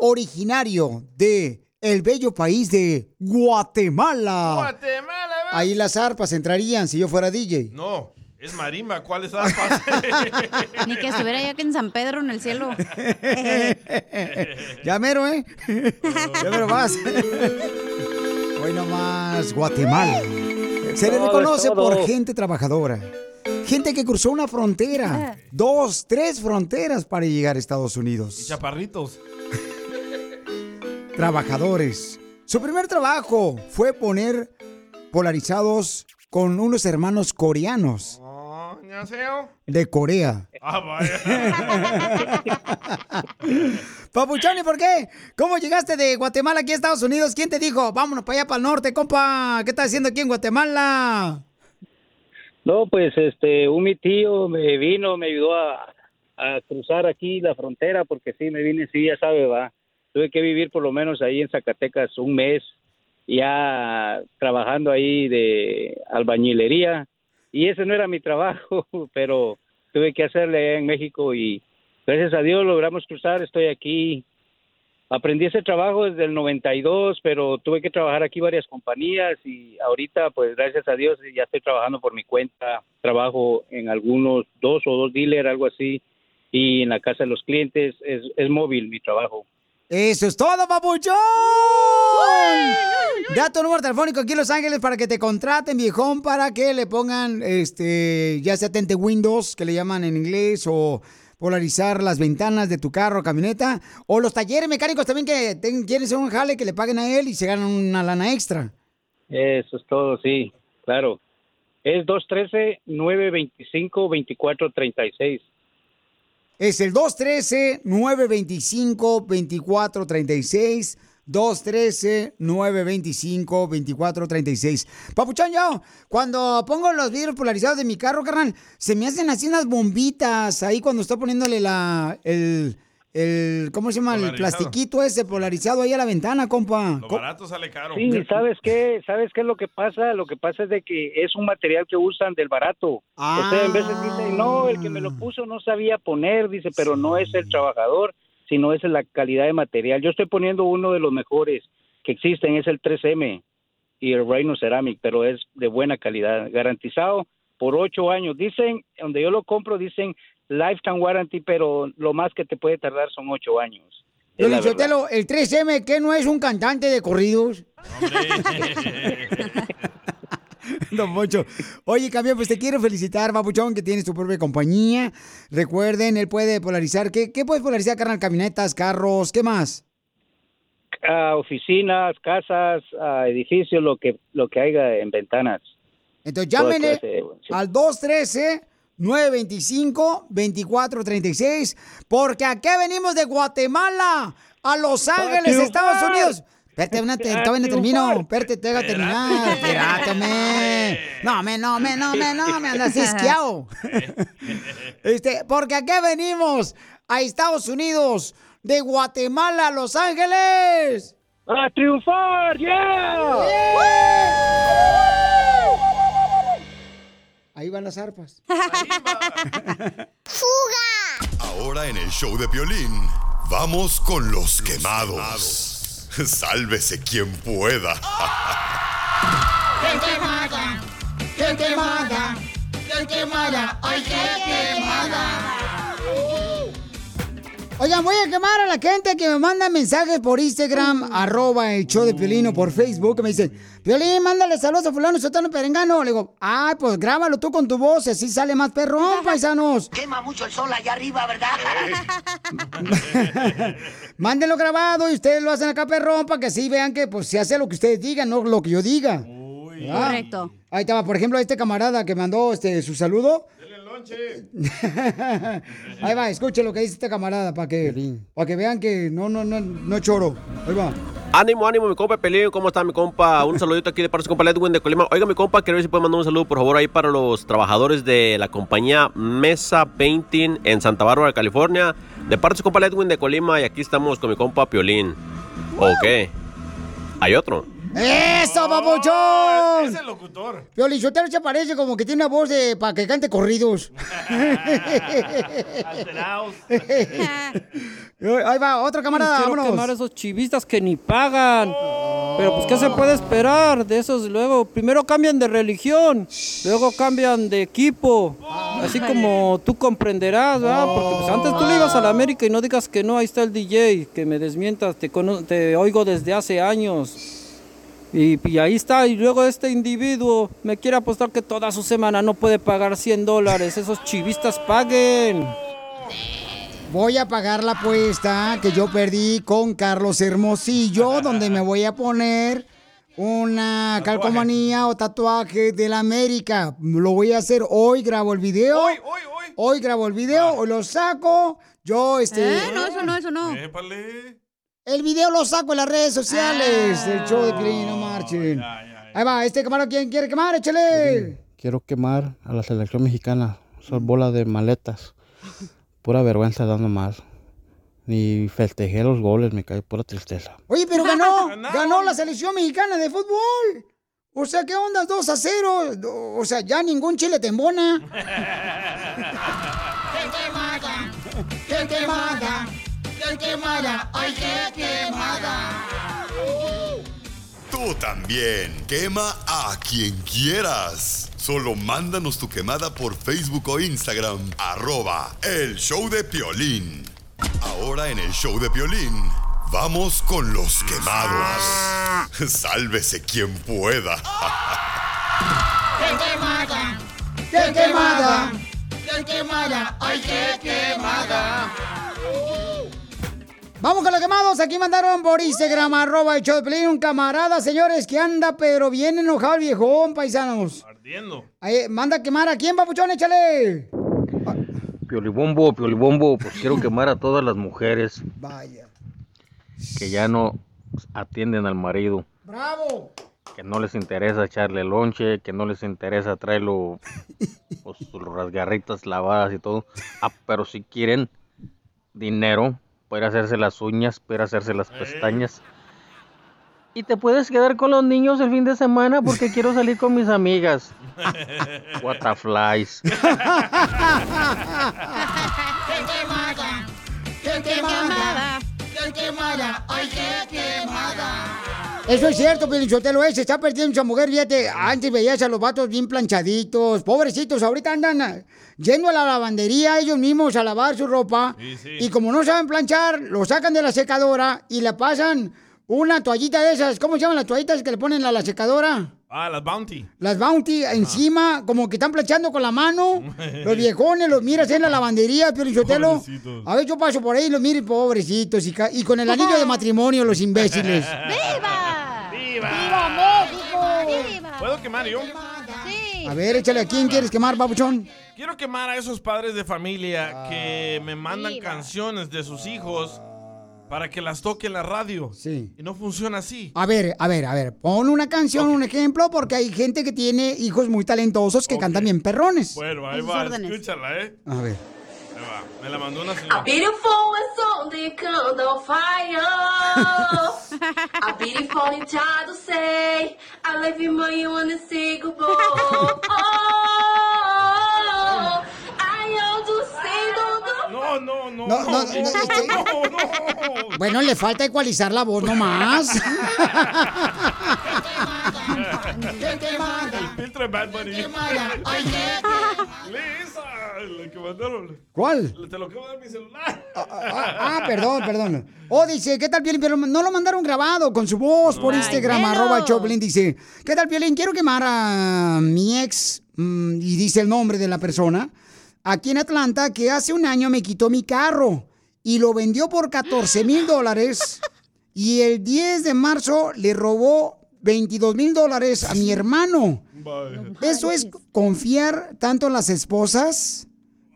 Speaker 1: originario de el bello país de Guatemala.
Speaker 4: Guatemala,
Speaker 1: Ahí las arpas entrarían si yo fuera DJ.
Speaker 4: No, es marimba. ¿Cuáles arpas?
Speaker 5: Ni que estuviera ya que en San Pedro en el cielo.
Speaker 1: ya mero, ¿eh? ya mero vas. Hoy nomás, Guatemala. Se le reconoce por gente trabajadora. Gente que cruzó una frontera, dos, tres fronteras para llegar a Estados Unidos.
Speaker 4: Chaparritos
Speaker 1: trabajadores. Su primer trabajo fue poner polarizados con unos hermanos coreanos.
Speaker 4: Oh,
Speaker 1: de Corea.
Speaker 4: Ah.
Speaker 1: Papuchón, por qué? ¿Cómo llegaste de Guatemala aquí a Estados Unidos? ¿Quién te dijo? Vámonos para allá, para el norte, compa. ¿Qué estás haciendo aquí en Guatemala?
Speaker 15: No, pues este, un mi tío me vino, me ayudó a, a cruzar aquí la frontera, porque sí, me vine, sí, ya sabe, va. Tuve que vivir por lo menos ahí en Zacatecas un mes, ya trabajando ahí de albañilería. Y ese no era mi trabajo, pero tuve que hacerle en México y gracias a Dios logramos cruzar, estoy aquí. Aprendí ese trabajo desde el 92, pero tuve que trabajar aquí varias compañías y ahorita, pues gracias a Dios, ya estoy trabajando por mi cuenta. Trabajo en algunos, dos o dos dealers, algo así, y en la casa de los clientes. Es, es móvil mi trabajo.
Speaker 1: Eso es todo, papuchón. Da tu número telefónico aquí en Los Ángeles para que te contraten, viejón, para que le pongan, este, ya sea tente Windows, que le llaman en inglés, o polarizar las ventanas de tu carro, camioneta, o los talleres mecánicos también que quieren hacer un jale que le paguen a él y se ganan una lana extra.
Speaker 15: Eso es todo, sí, claro. Es 213-925-2436.
Speaker 1: Es el 213-925-2436. 213-925-2436. Papuchón, yo, cuando pongo los vidrios polarizados de mi carro, carnal, se me hacen así unas bombitas ahí cuando estoy poniéndole la, el, el, ¿cómo se llama? El plastiquito ese polarizado ahí a la ventana, compa.
Speaker 4: Lo barato sale caro.
Speaker 15: Sí, ¿sabes qué? ¿Sabes qué es lo que pasa? Lo que pasa es de que es un material que usan del barato. O sea, en veces dicen, no, el que me lo puso no sabía poner, dice, pero no es el trabajador, sino es la calidad de material. Yo estoy poniendo uno de los mejores que existen, es el 3M y el Reino Ceramic, pero es de buena calidad, garantizado por ocho años. Dicen, donde yo lo compro, dicen lifetime warranty, pero lo más que te puede tardar son ocho años. Verdad.
Speaker 1: Sotelo, el 3M, ¿qué no es un cantante de corridos? Don Poncho. Oye, campeón, pues te quiero felicitar, Papuchón, que tienes tu propia compañía. Recuerden, él puede polarizar. ¿Qué, qué puedes polarizar, carnal? Camionetas, carros, ¿qué más?
Speaker 15: a oficinas, casas, a edificios, lo que lo que haya en ventanas.
Speaker 1: Entonces llámenle
Speaker 15: clase de- sí.
Speaker 1: al 213-925-2436, porque aquí venimos de Guatemala a Los Ángeles. Estados Unidos. Espérate, una, todavía no termino. Espérate, te voy a terminar. Espérate, me. No, me, no, me, no, me, no, me andas isqueado. Este, porque aquí venimos a Estados Unidos, de Guatemala a Los Ángeles.
Speaker 15: ¡A triunfar! ¡Yeah!
Speaker 1: Ahí van las arpas.
Speaker 3: Ahora en el show de Piolín, vamos con los quemados. Sálvese quien pueda.
Speaker 2: ¡Qué quemada! ¡Qué quemada! ¡Qué quemada! ¡Ay, qué quemada!
Speaker 1: Oigan, voy a quemar a la gente que me manda mensajes por Instagram, arroba el show de Piolín o por Facebook, que me dicen, Piolín, mándale saludos a fulano, sotano, perengano. Le digo, ah, pues grábalo tú con tu voz, así sale más perrón, paisanos.
Speaker 2: Quema mucho el sol allá arriba, ¿verdad?
Speaker 1: Mándenlo grabado y ustedes lo hacen acá, perrón, para que así vean que pues se hace lo que ustedes digan, no lo que yo diga. ¿Verdad?
Speaker 5: Correcto.
Speaker 1: Ahí estaba, por ejemplo, este camarada que mandó este su saludo. Ahí va, escuche lo que dice este camarada para que, para que vean que no, no, no, no choro. Ahí va.
Speaker 16: Ánimo, ánimo, mi compa Pelín, ¿cómo está mi compa? Un saludito aquí de parte de su compa Edwin de Colima. Oiga, mi compa, quiero ver si puede mandar un saludo, por favor, ahí para los trabajadores de la compañía Mesa Painting en Santa Bárbara, California. De parte de su compa Edwin de Colima, y aquí estamos con mi compa Piolín. Ok. ¿Hay otro?
Speaker 1: ¡Eso, papuchón!
Speaker 4: Es el locutor.
Speaker 1: Piolichotero se parece como que tiene una voz de para que cante corridos. Ahí va, otro camarada,
Speaker 17: Quiero
Speaker 1: vámonos.
Speaker 17: quemar a esos chivistas que ni pagan. Pero pues, ¿qué se puede esperar de esos? Luego, primero cambian de religión, luego cambian de equipo. Así como tú comprenderás, ¿verdad? Porque pues, antes tú le ibas a la América y no digas que no, ahí está el DJ, que me desmientas, te, cono- te oigo desde hace años. Y, y ahí está, y luego este individuo me quiere apostar que toda su semana no puede pagar 100 dólares. Esos chivistas paguen.
Speaker 1: Voy a pagar la apuesta que yo perdí con Carlos Hermosillo, donde me voy a poner una calcomanía o tatuaje de la América. Lo voy a hacer hoy, grabo el video. Hoy, hoy, hoy. Hoy grabo el video, o lo saco. Yo, este.
Speaker 5: Eh, no, eso no, eso no.
Speaker 1: El video lo saco en las redes sociales del show de Piolín, no marchen. Ahí va, este camarón, ¿quién quiere quemar? Échale.
Speaker 18: Quiero quemar a la selección mexicana. Son bola de maletas. Pura vergüenza dando más. Ni festejé los goles, me cae pura tristeza.
Speaker 1: Oye, pero ganó, ganó la selección mexicana de fútbol. O sea, ¿qué onda? 2 a 0. O sea, ya ningún chile te embona.
Speaker 2: ¡Qué quemada! ¡Qué quemada! ¡Qué quemada! ¡Ay, qué quemada!
Speaker 3: Tú también. Quema a quien quieras. Solo mándanos tu quemada por Facebook o Instagram. Arroba El Show de Piolín. Ahora en el Show de Piolín. Vamos con los quemados. Sálvese quien pueda.
Speaker 2: ¡Qué quemada! ¡Qué quemada! ¡Qué quemada! ¡Ay, qué quemada!
Speaker 1: Vamos con los quemados. Aquí mandaron por Instagram, arroba el show de Piolín, un camarada, señores, que anda pero bien enojado el viejón, paisanos.
Speaker 4: Ardiendo.
Speaker 1: Ahí, manda a quemar a quién, papuchón, échale.
Speaker 18: Piolibombo, piolibombo, pues quiero quemar a todas las mujeres
Speaker 1: Vaya.
Speaker 18: que ya no atienden al marido,
Speaker 1: ¡Bravo!
Speaker 18: que no les interesa echarle lonche, que no les interesa traerlo pues, las garritas lavadas y todo. Ah, pero si quieren dinero para hacerse las uñas, para hacerse las pestañas. Y te puedes quedar con los niños el fin de semana porque quiero salir con mis amigas.
Speaker 2: ¡Ay, qué quemada!
Speaker 1: Eso es cierto, Pelichotelo, eh, se está perdiendo esa mujer, fíjate, antes veías a los vatos bien planchaditos, pobrecitos, ahorita andan ah, yendo a la lavandería ellos mismos a lavar su ropa, y como no saben planchar, lo sacan de la secadora y le pasan una toallita de esas, ¿cómo se llaman las toallitas que le ponen a la secadora?
Speaker 4: Ah, las Bounty.
Speaker 1: Las Bounty encima, como que están planchando con la mano. Los viejones los miras en la lavandería, Piolichotelo. A ver, yo paso por ahí y los miro, pobrecitos. Y, con el anillo de matrimonio, los imbéciles.
Speaker 5: ¡Viva!
Speaker 4: ¡Viva!
Speaker 1: ¡Viva México!
Speaker 5: ¡Viva!
Speaker 4: ¿Puedo quemar yo?
Speaker 5: Sí.
Speaker 1: A ver, échale, ¿a quién quieres quemar, babuchón?
Speaker 4: Quiero quemar a esos padres de familia que me mandan
Speaker 5: Viva.
Speaker 4: canciones de sus hijos para que las toque en la radio.
Speaker 1: Sí.
Speaker 4: Y no funciona así.
Speaker 1: A ver, a ver, a ver, pon una canción, un ejemplo, porque hay gente que tiene hijos muy talentosos que cantan bien perrones.
Speaker 4: Bueno, ahí va,
Speaker 5: órdenes.
Speaker 4: escúchala, ¿eh?
Speaker 1: A ver.
Speaker 4: Ahí va. Me la mandó una
Speaker 19: A
Speaker 4: señora.
Speaker 19: beautiful song they candle fire. A beautiful child to say, I love you more, you wanna say goodbye.
Speaker 4: No, no, no.
Speaker 1: No, no, no, este- Bueno, le falta ecualizar la voz nomás.
Speaker 2: ¡Qué quemada!
Speaker 4: El filtro de Bad Bunny.
Speaker 2: ¡Qué quemada! ¡Ay, qué
Speaker 4: Lisa, la que mandaron.
Speaker 1: ¿Cuál?
Speaker 4: Te lo acabo de dar mi celular.
Speaker 1: Ah, ah, perdón, perdón. Oh, dice, ¿qué tal, Piolín? Pero no lo mandaron grabado con su voz por
Speaker 2: Ay,
Speaker 1: Instagram, arroba Choplin. Dice, ¿qué tal, Piolín? Quiero quemar a mi ex, mm, y dice el nombre de la persona, aquí en Atlanta, que hace un año me quitó mi carro y lo vendió por 14 mil dólares. Y el 10 de marzo le robó 22 mil dólares a mi hermano. ¿Eso es confiar tanto en las esposas?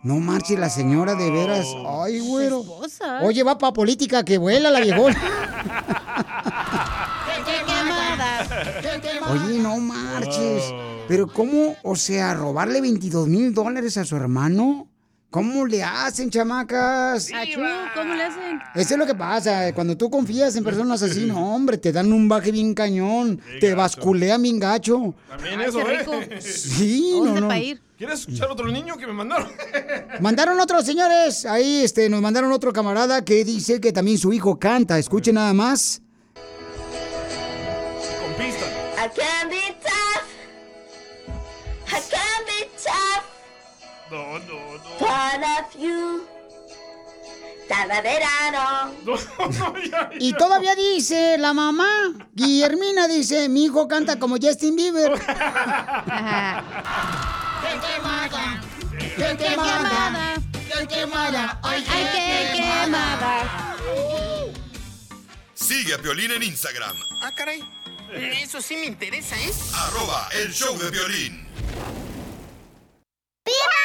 Speaker 1: No marche la señora de veras. Ay, güero. Oye, va pa' política que vuela la viejona. Oye, no marches. Pero ¿cómo, o sea, robarle 22 mil dólares a su hermano? ¿Cómo le hacen, chamacas?
Speaker 5: Achú, ¿cómo le hacen?
Speaker 1: Eso es lo que pasa. Cuando tú confías en personas así, no, hombre, te dan un baje bien cañón. Te basculean bien gacho.
Speaker 4: También
Speaker 5: Ay,
Speaker 4: eso,
Speaker 5: qué
Speaker 4: ¿eh?
Speaker 1: Sí, no,
Speaker 5: ¿Dónde
Speaker 1: no.
Speaker 5: pa' ir?
Speaker 4: ¿Quieres escuchar otro niño que me mandaron?
Speaker 1: Mandaron otros señores. Ahí este, nos mandaron otro camarada que dice que también su hijo canta. Escuchen nada más.
Speaker 19: Part of you. Cada verano.
Speaker 1: Y todavía dice la mamá, Guillermina dice, mi hijo canta como Justin Bieber.
Speaker 2: ¡Qué quemada! ¡Qué
Speaker 5: quemada!
Speaker 2: ¡Qué quemada! ¡Ay,
Speaker 5: ¡Ay, qué quemada!
Speaker 3: Sigue a Piolín en Instagram,
Speaker 14: Ah, caray. Eso sí me interesa, ¿eh?
Speaker 3: Arroba el show de violín.
Speaker 2: ¡Viva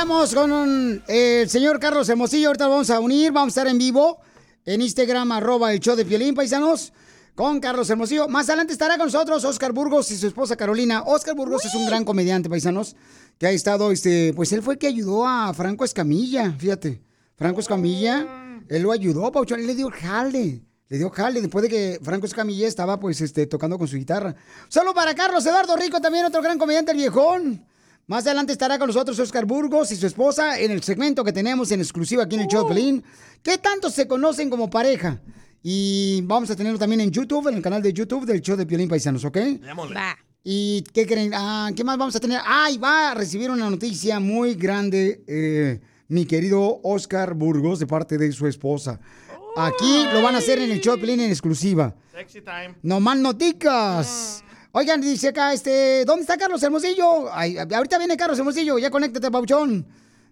Speaker 1: Estamos con el señor Carlos Hermosillo. Ahorita lo vamos a unir, vamos a estar en vivo en Instagram, arroba el show de Piolín, paisanos, con Carlos Hermosillo. Más adelante estará con nosotros Oscar Burgos y su esposa Carolina. Oscar Burgos es un gran comediante, paisanos, que ha estado, este, pues él fue el que ayudó a Franco Escamilla, fíjate. Franco Escamilla, él lo ayudó, Pauchón, él le dio jale. Le dio jale después de que Franco Escamilla estaba, pues, este, tocando con su guitarra. Solo para Carlos Eduardo Rico, también otro gran comediante, el viejón. Más adelante estará con nosotros Oscar Burgos y su esposa en el segmento que tenemos en exclusiva aquí en el show de Pelín. ¿Qué tanto se conocen como pareja? Y vamos a tenerlo también en YouTube, en el canal de YouTube del show de Piolín Paisanos, ¿ok?
Speaker 5: Va.
Speaker 1: ¿Y qué creen? Ah, ¿Qué más vamos a tener? ¡Ay, va a recibir una noticia muy grande, eh, mi querido Oscar Burgos, de parte de su esposa. Aquí lo van a hacer en el show de Piolín en exclusiva.
Speaker 4: Sexy time.
Speaker 1: No más noticas. Oigan, dice acá, este, ¿dónde está Carlos Hermosillo? Ay, ahorita viene Carlos Hermosillo, ya conéctate, Pauchón.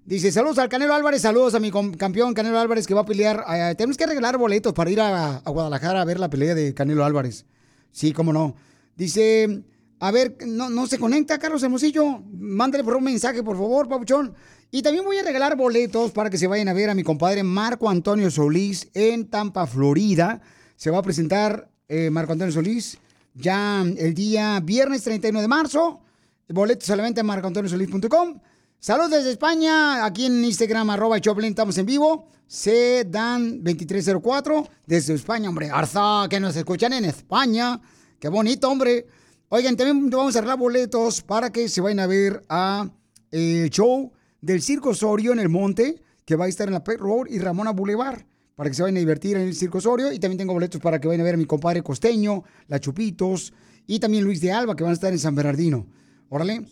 Speaker 1: Dice, saludos al Canelo Álvarez, saludos a mi campeón Canelo Álvarez que va a pelear. eh, tenemos que regalar boletos para ir a, a Guadalajara a ver la pelea de Canelo Álvarez. Sí, cómo no. Dice, a ver, no, no se conecta Carlos Hermosillo. Mándale por un mensaje, por favor, Pauchón. Y también voy a regalar boletos para que se vayan a ver a mi compadre Marco Antonio Solís en Tampa, Florida. Se va a presentar eh, Marco Antonio Solís ya el día viernes 31 de marzo. Boletos a la venta en marcoantoniosolís.com. Saludos desde España, aquí en Instagram, arroba Choplin, estamos en vivo. Sedan2304, desde España, hombre. Arza, que nos escuchan en España. Qué bonito, hombre. Oigan, también vamos a arreglar boletos para que se vayan a ver a el show del Circo Osorio en el Monte, que va a estar en la Pet Road y Ramona Boulevard, para que se vayan a divertir en el Circo Osorio. Y también tengo boletos para que vayan a ver a mi compadre Costeño, La Chupitos y también Luis de Alba, que van a estar en San Bernardino. Órale.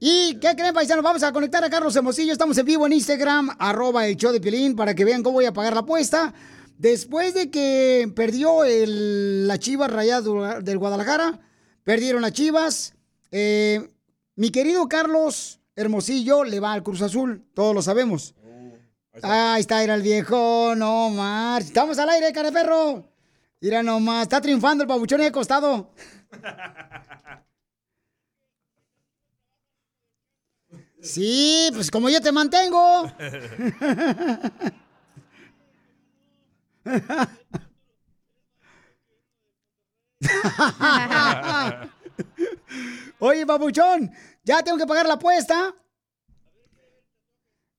Speaker 1: ¿Y qué creen, paisanos? Vamos a conectar a Carlos Hermosillo. Estamos en vivo en Instagram, arroba el show de Piolín, para que vean cómo voy a pagar la apuesta. Después de que perdió el, la Chivas Rayada del Guadalajara, perdieron las Chivas. eh, mi querido Carlos Hermosillo le va al Cruz Azul, todos lo sabemos. Ahí está, era el viejo, no más. Estamos al aire, cara de perro. Mira nomás, está triunfando el babuchón de costado. Sí, pues como yo te mantengo. Oye, babuchón, ya tengo que pagar la apuesta.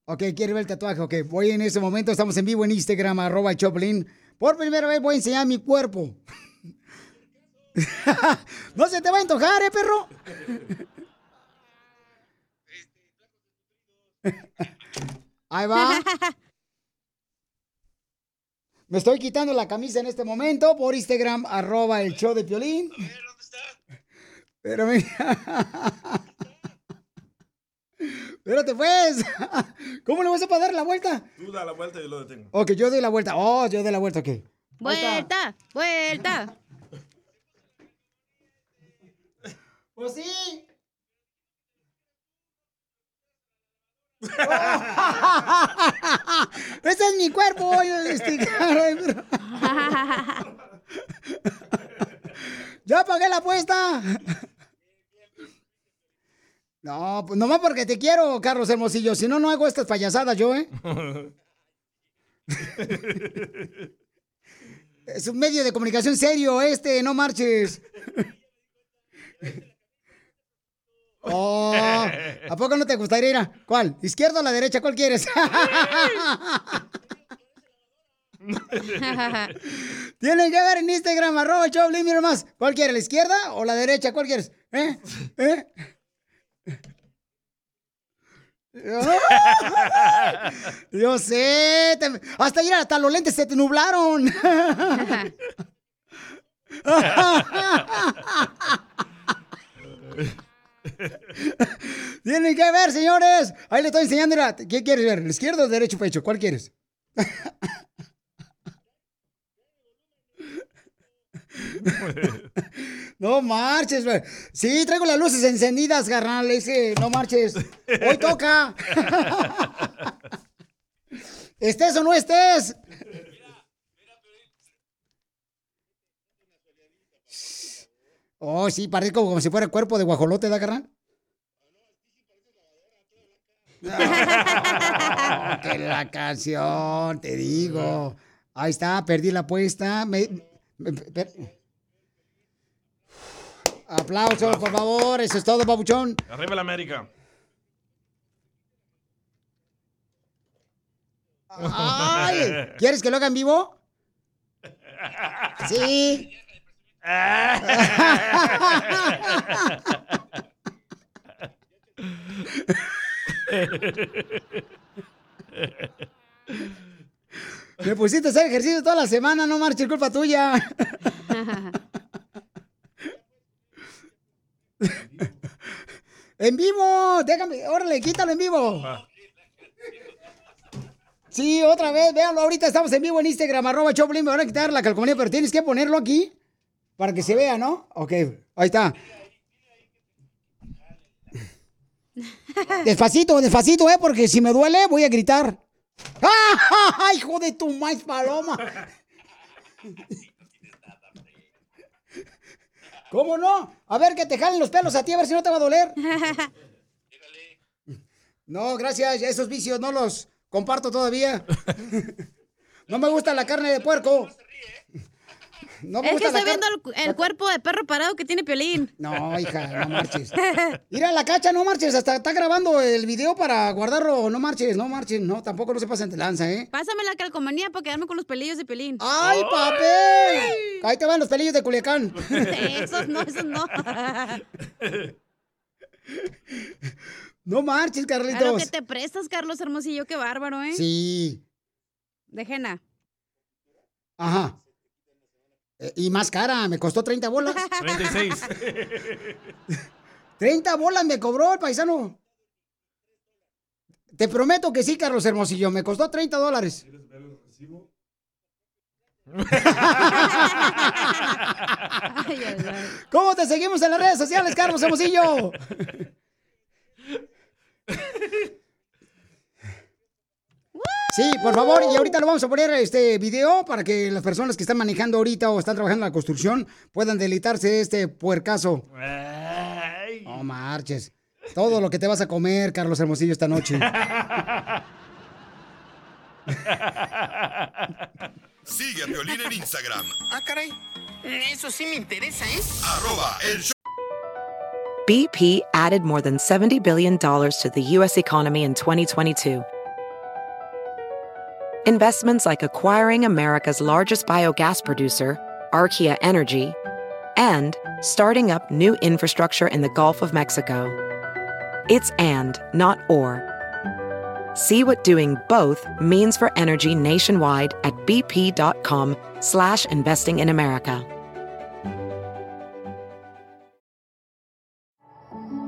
Speaker 1: Ok, quiere ver el tatuaje. Ok, voy en ese momento, estamos en vivo en Instagram, arroba Choplin. Por primera vez voy a enseñar mi cuerpo. no se te va a antojar, ¿eh, perro? Ahí va. Me estoy quitando la camisa en este momento por Instagram, arroba el show de Piolín. Pero mira. Espérate, pues. ¿Cómo le vas a dar la vuelta?
Speaker 4: Tú da la vuelta y yo lo detengo.
Speaker 1: Ok, yo doy la vuelta. Oh, yo doy la vuelta, ok. Está.
Speaker 5: Vuelta, vuelta.
Speaker 1: Pues sí. Ese es mi cuerpo. este, caray, pero- ya pagué la apuesta. No, pues nomás porque te quiero, Carlos Hermosillo. Si no, no hago estas payasadas yo, ¿eh? Es un medio de comunicación serio este, no marches. Oh, ¿a poco no te gustaría ir a cuál? ¿Izquierda o la derecha? ¿Cuál quieres? Tienen que ver en Instagram, arroba Choplin, mira más. ¿Cuál quieres, la izquierda o la derecha? ¿Cuál quieres? ¿Eh? ¿Eh? Yo sé, te- hasta ir hasta los lentes se te nublaron. Tienen que ver, señores. Ahí le estoy enseñando. ¿Qué quieres ver? ¿El izquierdo o el derecho pecho? ¿Cuál quieres? No marches, güey. Sí, traigo las luces encendidas, carnal. Le dice, no marches. Hoy toca. estés o no estés. Oh, sí, parece como, como si fuera el cuerpo de guajolote, ¿da, carnal? No, que la canción, te digo. Ahí está, perdí la apuesta. Me- me- per- Aplausos, por favor. Eso es todo, papuchón.
Speaker 4: Arriba la América.
Speaker 1: Ay, ¿Quieres que lo haga en vivo? Sí. Me pusiste a hacer ejercicio toda la semana, no marches, culpa tuya. en vivo, déjame, órale, quítalo en vivo. Sí, otra vez, véanlo, ahorita estamos en vivo en Instagram, arroba Choplin, me van a quitar la calcomanía, pero tienes que ponerlo aquí para que se vea, ¿no? Ok, ahí está. Despacito, despacito, ¿eh? Porque si me duele, voy a gritar. ¡Ah, hijo de tu maíz paloma! ¿Cómo no? A ver, que te jalen los pelos a ti, a ver si no te va a doler. No, gracias, esos vicios no los comparto todavía. No me gusta la carne de puerco. No me
Speaker 5: es que
Speaker 1: gusta
Speaker 5: estoy viendo el, el cuerpo de perro parado que tiene Piolín.
Speaker 1: No, hija, no marches. Mira, la cacha, no marches. Hasta está grabando el video para guardarlo. No marches, no marches. No, tampoco no se pasen de lanza, ¿eh?
Speaker 5: Pásame la calcomanía para quedarme con los pelillos de Piolín.
Speaker 1: ¡Ay, papel! Ahí te van los pelillos de Culiacán.
Speaker 5: esos no, esos no.
Speaker 1: No marches,
Speaker 5: A lo que
Speaker 1: Carlitos.
Speaker 5: te prestas, Carlos Hermosillo, qué bárbaro, ¿eh?
Speaker 1: Sí.
Speaker 5: De Jena.
Speaker 1: Ajá. Eh, y más cara, me costó 30 bolas.
Speaker 4: 36.
Speaker 1: 30 bolas me cobró el paisano. Te prometo que sí, Carlos Hermosillo. Me costó 30 dólares. ¿Cómo te seguimos en las redes sociales, Carlos Hermosillo? Sí, por favor, y ahorita lo vamos a poner este video para que las personas que están manejando ahorita o están trabajando en la construcción puedan deleitarse de este puercazo. No marches. Todo lo que te vas a comer, Carlos Hermosillo, esta noche.
Speaker 3: Sigue a Violín en Instagram,
Speaker 14: Ah, caray. Eso sí me interesa, ¿eh?
Speaker 3: arroba el show.
Speaker 20: BP added more than $70 billion to the U.S. economy in 2022. Investments like acquiring America's largest biogas producer, Archaea Energy, and starting up new infrastructure in the Gulf of Mexico. It's and, not or. See what doing both means for energy nationwide at bp.com slash investing in America.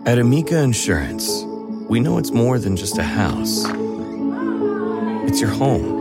Speaker 21: At Amica Insurance, we know it's more than just a house. It's your home,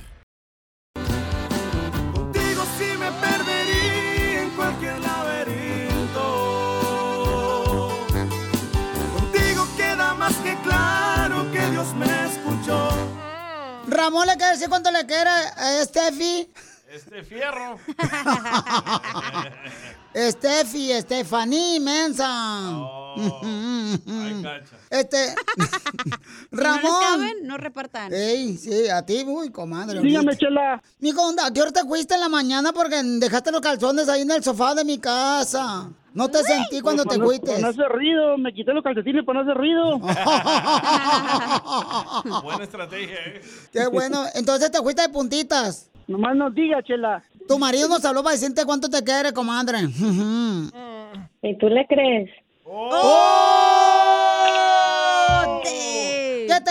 Speaker 1: Ramón le quiere decir cuánto le quiere a Steffi.
Speaker 4: Este fierro.
Speaker 1: Steffi, Stephanie, mensa. Este.
Speaker 5: Si no les
Speaker 1: Ramón.
Speaker 5: caben, no repartan.
Speaker 1: Ey, sí, a ti, uy, comadre.
Speaker 5: Dígame,
Speaker 1: Chela. Mijo, ¿a qué hora te fuiste en la mañana porque dejaste los calzones ahí en el sofá de mi casa? No te sentí cuando te fuiste.
Speaker 22: Para no hacer ruido, me quité los calcetines para no hacer ruido.
Speaker 4: Buena estrategia, ¿eh?
Speaker 1: Qué bueno. Entonces te fuiste de puntitas.
Speaker 22: Nomás nos diga, Chela.
Speaker 1: Tu marido nos habló para decirte cuánto te quiere, comadre.
Speaker 9: ¿Y tú le crees?
Speaker 1: ¡Oh!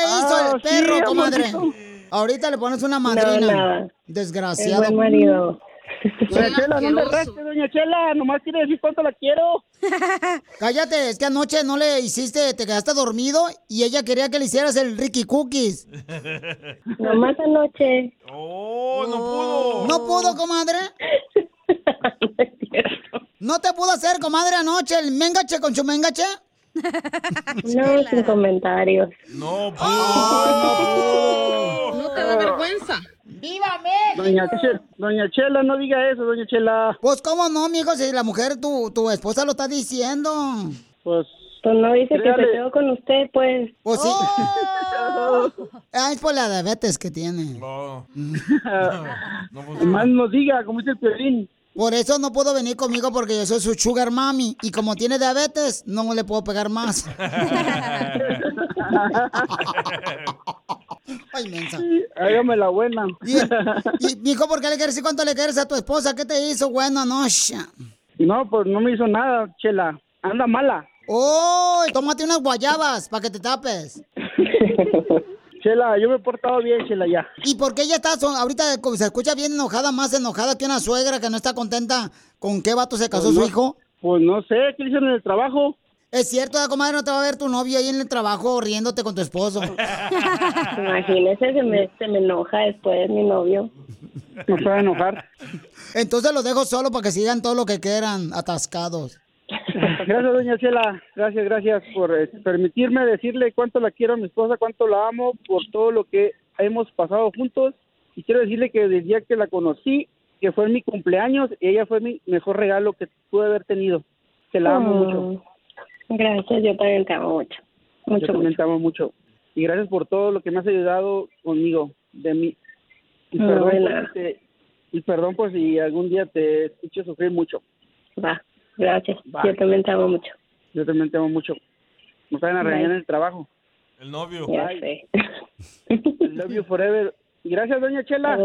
Speaker 1: hizo
Speaker 15: Ah,
Speaker 1: el perro,
Speaker 15: sí,
Speaker 1: comadre? Ahorita le pones una madrina.
Speaker 15: nada.
Speaker 1: Desgraciado.
Speaker 15: Es buen marido. Doña Chela, no me reste, doña Chela, nomás quiere decir cuánto la quiero.
Speaker 1: Cállate, es que anoche no le hiciste, te quedaste dormido y ella quería que le hicieras el Ricky Cookies.
Speaker 22: Nomás anoche.
Speaker 4: Oh, no pudo.
Speaker 1: ¿No pudo, comadre? ¿No te pudo hacer, comadre, anoche el mengache con su mengache?
Speaker 22: No, sin comentarios.
Speaker 4: No
Speaker 22: No
Speaker 15: te da
Speaker 22: vergüenza.
Speaker 1: ¡Viva
Speaker 15: Doña, Che- doña Chela, no diga eso, doña Chela.
Speaker 1: Pues, ¿cómo no, mijo? Si la mujer, tu, tu esposa lo está diciendo.
Speaker 15: Pues...
Speaker 22: Pues no dice que se quedó con usted, pues.
Speaker 1: Pues sí. Ah, es por la diabetes que tiene.
Speaker 15: Más nos diga, como dice el Piolín.
Speaker 1: Por eso no puedo venir conmigo porque yo soy su sugar mami. Y como tiene diabetes, no le puedo pegar más. Ay, mensa.
Speaker 15: Hágame la buena.
Speaker 1: Y, mijo, ¿por qué le quieres decir cuánto le quieres a tu esposa? ¿Qué te hizo, bueno, anoche?
Speaker 15: No, pues no me hizo nada, Chela. Anda mala.
Speaker 1: ¡Oh! Tómate unas guayabas para que te tapes.
Speaker 15: Chela, yo me he portado bien, Chela, ya.
Speaker 1: ¿Y por qué ella está so- ahorita se escucha bien enojada, más enojada que una suegra que no está contenta con qué vato se casó
Speaker 15: Pues
Speaker 1: su
Speaker 15: no-
Speaker 1: hijo?
Speaker 15: Pues no sé, ¿qué le hicieron en el trabajo?
Speaker 1: Es cierto, ¿verdad, comadre, no te va a ver tu novio ahí en el trabajo riéndote con tu esposo.
Speaker 22: Imagínese, se me, se me enoja después mi novio.
Speaker 15: No se va a enojar.
Speaker 1: Entonces los dejo solo para que sigan todo lo que quieran atascados.
Speaker 15: Gracias, doña Chela. Gracias, gracias por eh, permitirme decirle cuánto la quiero a mi esposa, cuánto la amo, por todo lo que hemos pasado juntos. Y quiero decirle que desde el día que la conocí, que fue en mi cumpleaños, ella fue mi mejor regalo que pude haber tenido. Que la amo
Speaker 22: Mm,
Speaker 15: mucho.
Speaker 22: Gracias, yo también te amo mucho. Mucho,
Speaker 15: Yo también
Speaker 22: mucho.
Speaker 15: te amo mucho. Y gracias por todo lo que me has ayudado conmigo, de mí. Y
Speaker 22: No,
Speaker 15: perdón,
Speaker 22: nada.
Speaker 15: este, y perdón por si algún día te escucho sufrir mucho.
Speaker 22: Va, gracias.
Speaker 15: Va.
Speaker 22: Yo también te amo mucho.
Speaker 15: Yo también te amo mucho. Nos van a regañar en el trabajo.
Speaker 4: El novio.
Speaker 22: Ya sé.
Speaker 15: Love you forever. Gracias, doña Chela.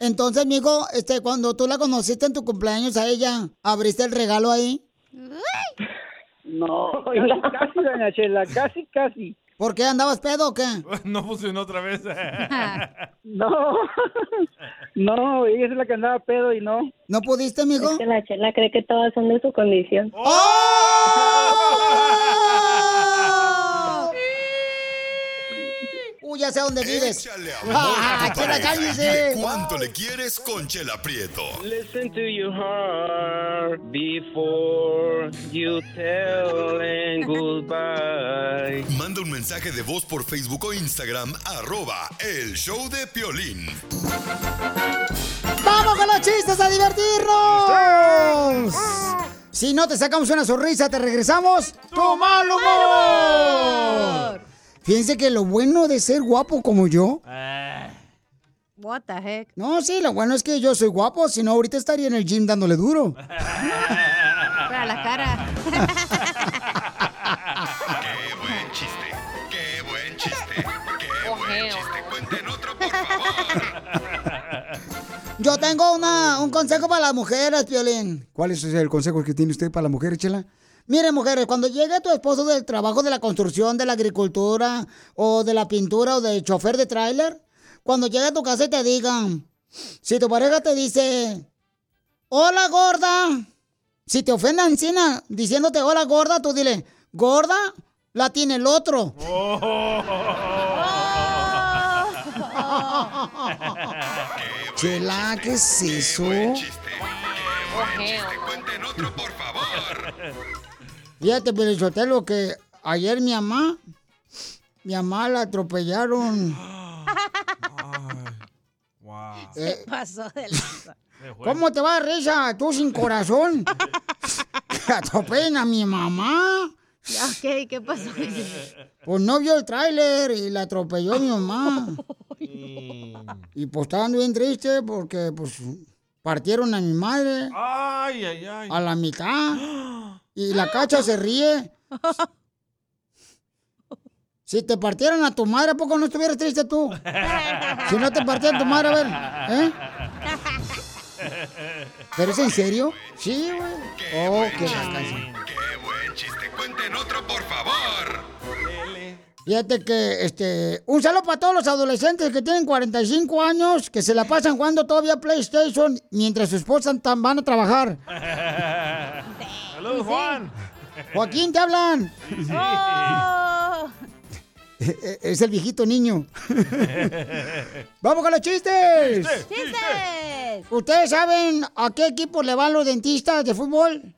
Speaker 1: Entonces, amigo, este, cuando tú la conociste en tu cumpleaños a ella, ¿abriste el regalo ahí?
Speaker 15: No, casi, casi, doña Chela, casi, casi.
Speaker 1: ¿Por qué? ¿Andabas pedo o qué?
Speaker 4: No funcionó otra vez.
Speaker 15: No, no, ella es la que andaba pedo y no.
Speaker 1: ¿No pudiste, amigo?
Speaker 22: Es que la chela cree que todas son de su condición.
Speaker 1: Ya sé dónde vives.
Speaker 3: Échale amor
Speaker 1: Ah,
Speaker 3: a tu
Speaker 1: Chela,
Speaker 3: pareja.
Speaker 1: cállese.
Speaker 3: Dile ¿Cuánto le quieres con Chela Prieto?
Speaker 2: Listen to your heart before you tell goodbye.
Speaker 3: Manda un mensaje de voz por Facebook o Instagram, arroba el show de Piolín.
Speaker 1: ¡Vamos con los chistes a divertirnos! Si no te sacamos una sonrisa, te regresamos tu mal humor. Fíjense que lo bueno de ser guapo como yo.
Speaker 5: What the heck?
Speaker 1: No, sí, lo bueno es que yo soy guapo, si no ahorita estaría en el gym dándole duro.
Speaker 5: Para la cara.
Speaker 3: Qué buen chiste, qué buen chiste, qué buen chiste. Cuenten otro, por favor.
Speaker 1: Yo tengo una, un consejo para las mujeres, Piolín. ¿Cuál es el consejo que tiene usted para las mujeres, Chela? Miren, mujeres, cuando llegue tu esposo del trabajo de la construcción, de la agricultura, o de la pintura, o del chofer de tráiler, cuando llegue a tu casa y te digan, si tu pareja te dice, hola gorda, si te ofendan encima diciéndote hola gorda, tú dile, gorda, la tiene el otro. Chela, ¿qué es eso?
Speaker 3: Cuenten otro, por favor.
Speaker 1: Fíjate, lo que ayer mi mamá, mi mamá la atropellaron. Eh,
Speaker 5: Se pasó de lanza.
Speaker 1: ¿Cómo te va a risa? Tú sin corazón. Que atropellen a mi mamá.
Speaker 5: Ok, ¿qué pasó?
Speaker 1: Pues no vio el tráiler y la atropelló mi mamá. Y pues estaban bien triste porque pues partieron a mi madre
Speaker 4: Ay, ay, ay.
Speaker 1: a la mitad. Y la cacha se ríe. Si te partieran a tu madre, ¿a poco no estuvieras triste tú? Si no te partieran tu madre, a ver, ¿eh? ¿Pero es en serio? Sí, güey. Oh, qué la canción.
Speaker 3: Qué buen chiste. Cuenten otro, por favor.
Speaker 1: Fíjate que, este, un saludo para todos los adolescentes que tienen 45 años, que se la pasan jugando todavía PlayStation mientras sus esposas van a trabajar.
Speaker 4: Saludos, Juan.
Speaker 1: Joaquín, te hablan.
Speaker 5: Oh.
Speaker 1: Es el viejito niño. ¡Vamos con los chistes!
Speaker 5: ¡Chistes!
Speaker 1: ¿Ustedes saben a qué equipo le van los dentistas de fútbol?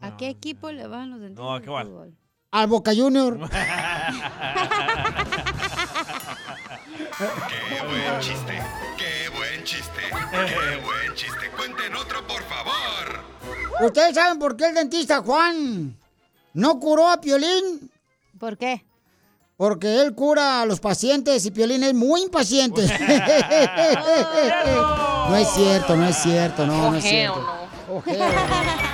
Speaker 5: ¿A qué equipo le van los dentistas?
Speaker 4: No, ¿a qué van?
Speaker 1: Al Boca Junior.
Speaker 3: Qué buen chiste, qué buen chiste, qué buen chiste. Cuenten otro, por favor.
Speaker 1: ¿Ustedes saben por qué el dentista Juan no curó a Piolín?
Speaker 5: ¿Por qué?
Speaker 1: Porque él cura a los pacientes y Piolín es muy impaciente. no es cierto, no es cierto, no, no es cierto. Ojeo.
Speaker 2: Ya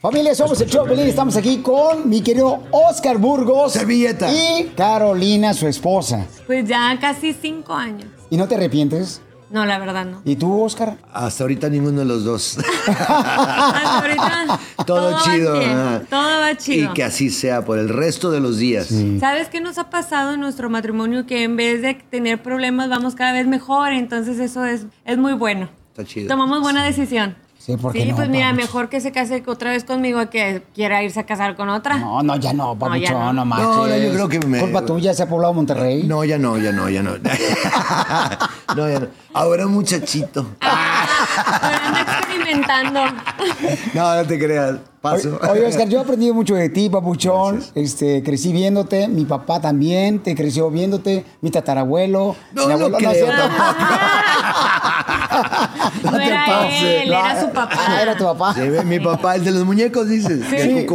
Speaker 1: Familia, somos el show de Piolín, Estamos aquí con mi querido Oscar Burgos.
Speaker 23: Servilleta.
Speaker 1: Y Carolina, su esposa.
Speaker 24: Pues ya casi cinco años.
Speaker 1: ¿Y no te arrepientes?
Speaker 24: No, la verdad no.
Speaker 1: ¿Y tú, Oscar?
Speaker 23: Hasta ahorita ninguno de los dos.
Speaker 24: Hasta ahorita
Speaker 23: Todo
Speaker 24: va
Speaker 23: chido.
Speaker 24: bien,
Speaker 23: ajá.
Speaker 24: Todo va chido.
Speaker 23: Y que así sea por el resto de los días.
Speaker 24: ¿Sabes qué nos ha pasado en nuestro matrimonio? Que en vez de tener problemas vamos cada vez mejor, entonces eso es, es muy bueno.
Speaker 23: Está chido.
Speaker 24: Tomamos buena decisión.
Speaker 1: Sí, ¿por qué
Speaker 24: Sí,
Speaker 1: no,
Speaker 24: pues mira, mejor que se case otra vez conmigo a que quiera irse a casar con otra.
Speaker 1: No, no, ya no, papuchón,
Speaker 24: ya
Speaker 1: no,
Speaker 24: no.
Speaker 1: manches.
Speaker 23: No, no, yo creo que me-
Speaker 1: Culpa tuya, se ha poblado Monterrey.
Speaker 23: No, ya no, ya no, ya no. no, ya no. Ahora muchachito.
Speaker 24: Experimentando.
Speaker 23: No, no te creas. Paso.
Speaker 1: Oye, Oscar, yo he aprendido mucho de ti, papuchón. Este, crecí viéndote, mi papá también te creció viéndote, mi tatarabuelo.
Speaker 23: No
Speaker 1: mi
Speaker 23: lo
Speaker 1: abuelo
Speaker 23: creo
Speaker 1: nació-
Speaker 24: No, era él, era su papá.
Speaker 1: Ah, era tu papá.
Speaker 23: Sí, mi papá, el de los muñecos, dices.
Speaker 24: Sí.
Speaker 23: El.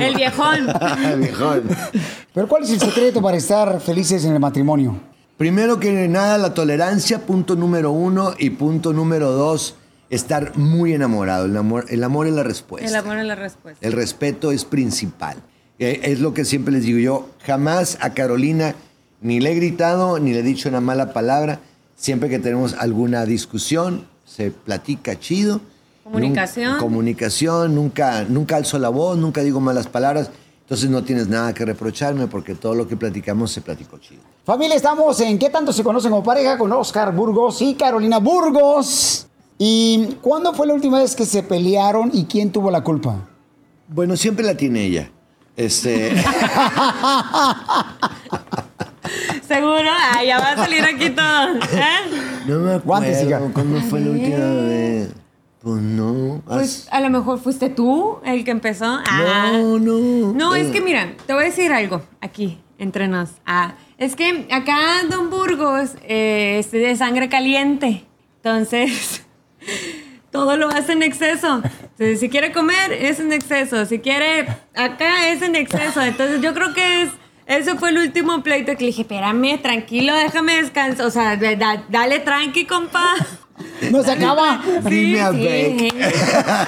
Speaker 24: El viejón.
Speaker 23: el viejón.
Speaker 1: Pero ¿cuál es el secreto para estar felices en el matrimonio?
Speaker 23: Primero que nada, la tolerancia, punto número uno. Y punto número dos, estar muy enamorado. El amor, el amor es la respuesta.
Speaker 24: El amor es la respuesta.
Speaker 23: El respeto es principal. Eh, es lo que siempre les digo yo. Jamás a Carolina ni le he gritado ni le he dicho una mala palabra. Siempre que tenemos alguna discusión, se platica chido.
Speaker 24: Comunicación.
Speaker 23: Nun- comunicación, nunca, nunca alzo la voz, nunca digo malas palabras. Entonces no tienes nada que reprocharme porque todo lo que platicamos se platicó chido.
Speaker 1: Familia, estamos en ¿Qué tanto se conocen como pareja? Con Oscar Burgos y Carolina Burgos. ¿Y cuándo fue la última vez que se pelearon y quién tuvo la culpa?
Speaker 23: Bueno, siempre la tiene ella. Este.
Speaker 24: Seguro, Ay, ya va a salir aquí todo. ¿eh?
Speaker 23: No me acuerdo cuándo fue la última vez. Pues no.
Speaker 24: Pues a lo mejor fuiste tú el que empezó. Ah.
Speaker 23: No, no.
Speaker 24: No, es
Speaker 23: Eh.
Speaker 24: que mira, te voy a decir algo aquí, entre nos. Ah, es que acá Don Burgos eh, es de sangre caliente. Entonces, todo lo hace en exceso. Entonces, si quiere comer, es en exceso. Si quiere acá, es en exceso. Entonces, yo creo que es. Eso fue el último pleito que le dije, espérame, tranquilo, déjame descansar. O sea, da- da- dale tranqui, compa.
Speaker 1: No se acaba.
Speaker 24: Sí, sí.
Speaker 23: break.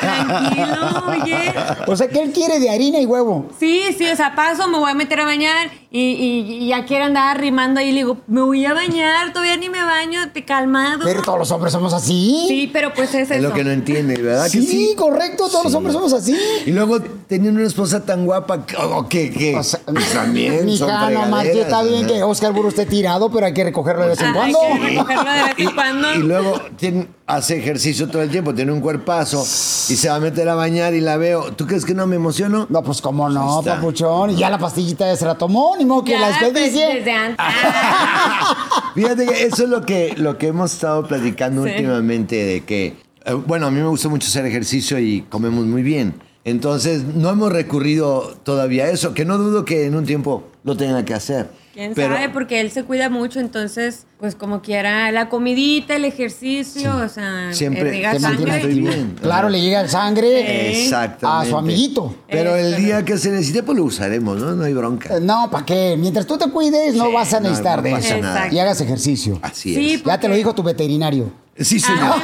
Speaker 24: Tranquilo, oye.
Speaker 1: O sea, que él quiere de harina y huevo.
Speaker 24: Sí, sí, o sea, paso, me voy a meter a bañar y, y- y ya quiere andar arrimando ahí. Le digo, me voy a bañar, todavía ni me baño, te- calmado.
Speaker 1: Pero todos los hombres somos así.
Speaker 24: Sí, pero pues es
Speaker 23: Es
Speaker 24: eso.
Speaker 23: lo que no entiende, ¿verdad? que
Speaker 1: Sí, correcto, todos los hombres somos así.
Speaker 23: Y luego teniendo una esposa tan guapa, que, oh, que, que pues también son
Speaker 1: Mija, nomás que está bien
Speaker 23: ¿verdad?
Speaker 1: que Oscar Burgos esté tirado, pero hay que recogerlo de vez en
Speaker 24: Ah, hay
Speaker 1: cuando.
Speaker 24: que recogerlo de vez en cuando.
Speaker 23: Y luego tiene- hace ejercicio todo el tiempo, tiene un cuerpazo y se va a meter a bañar y la veo. ¿Tú crees que no me emociono?
Speaker 1: No, pues cómo no,
Speaker 23: Ahí está.
Speaker 1: papuchón. Y ya la pastillita ya se la tomó, ni modo que
Speaker 24: Ya,
Speaker 1: la
Speaker 24: pues,
Speaker 1: desperdicie.
Speaker 24: desde antes.
Speaker 23: Fíjate que eso es lo que, lo que hemos estado platicando
Speaker 24: Sí.
Speaker 23: últimamente, de que, eh, bueno, a mí me gusta mucho hacer ejercicio y comemos muy bien. Entonces, no hemos recurrido todavía a eso, que no dudo que en un tiempo lo tenga que hacer.
Speaker 24: ¿Quién
Speaker 23: Pero-
Speaker 24: sabe? Porque él se cuida mucho, entonces, pues como quiera, la comidita, el ejercicio, o sea,
Speaker 23: Siempre te
Speaker 24: sangre.
Speaker 23: bien.
Speaker 1: Claro, le llega sangre a su amiguito.
Speaker 23: Pero el día que se necesite, pues lo usaremos, ¿no? No hay bronca.
Speaker 1: Eh, No, ¿para qué? Mientras tú te cuides, no vas a
Speaker 23: no,
Speaker 1: necesitar
Speaker 23: no
Speaker 1: de
Speaker 23: pasa
Speaker 1: eso.
Speaker 23: nada.
Speaker 1: Y hagas ejercicio.
Speaker 23: Así
Speaker 24: Sí,
Speaker 23: es.
Speaker 1: Ya te lo dijo tu veterinario.
Speaker 23: Sí, señor.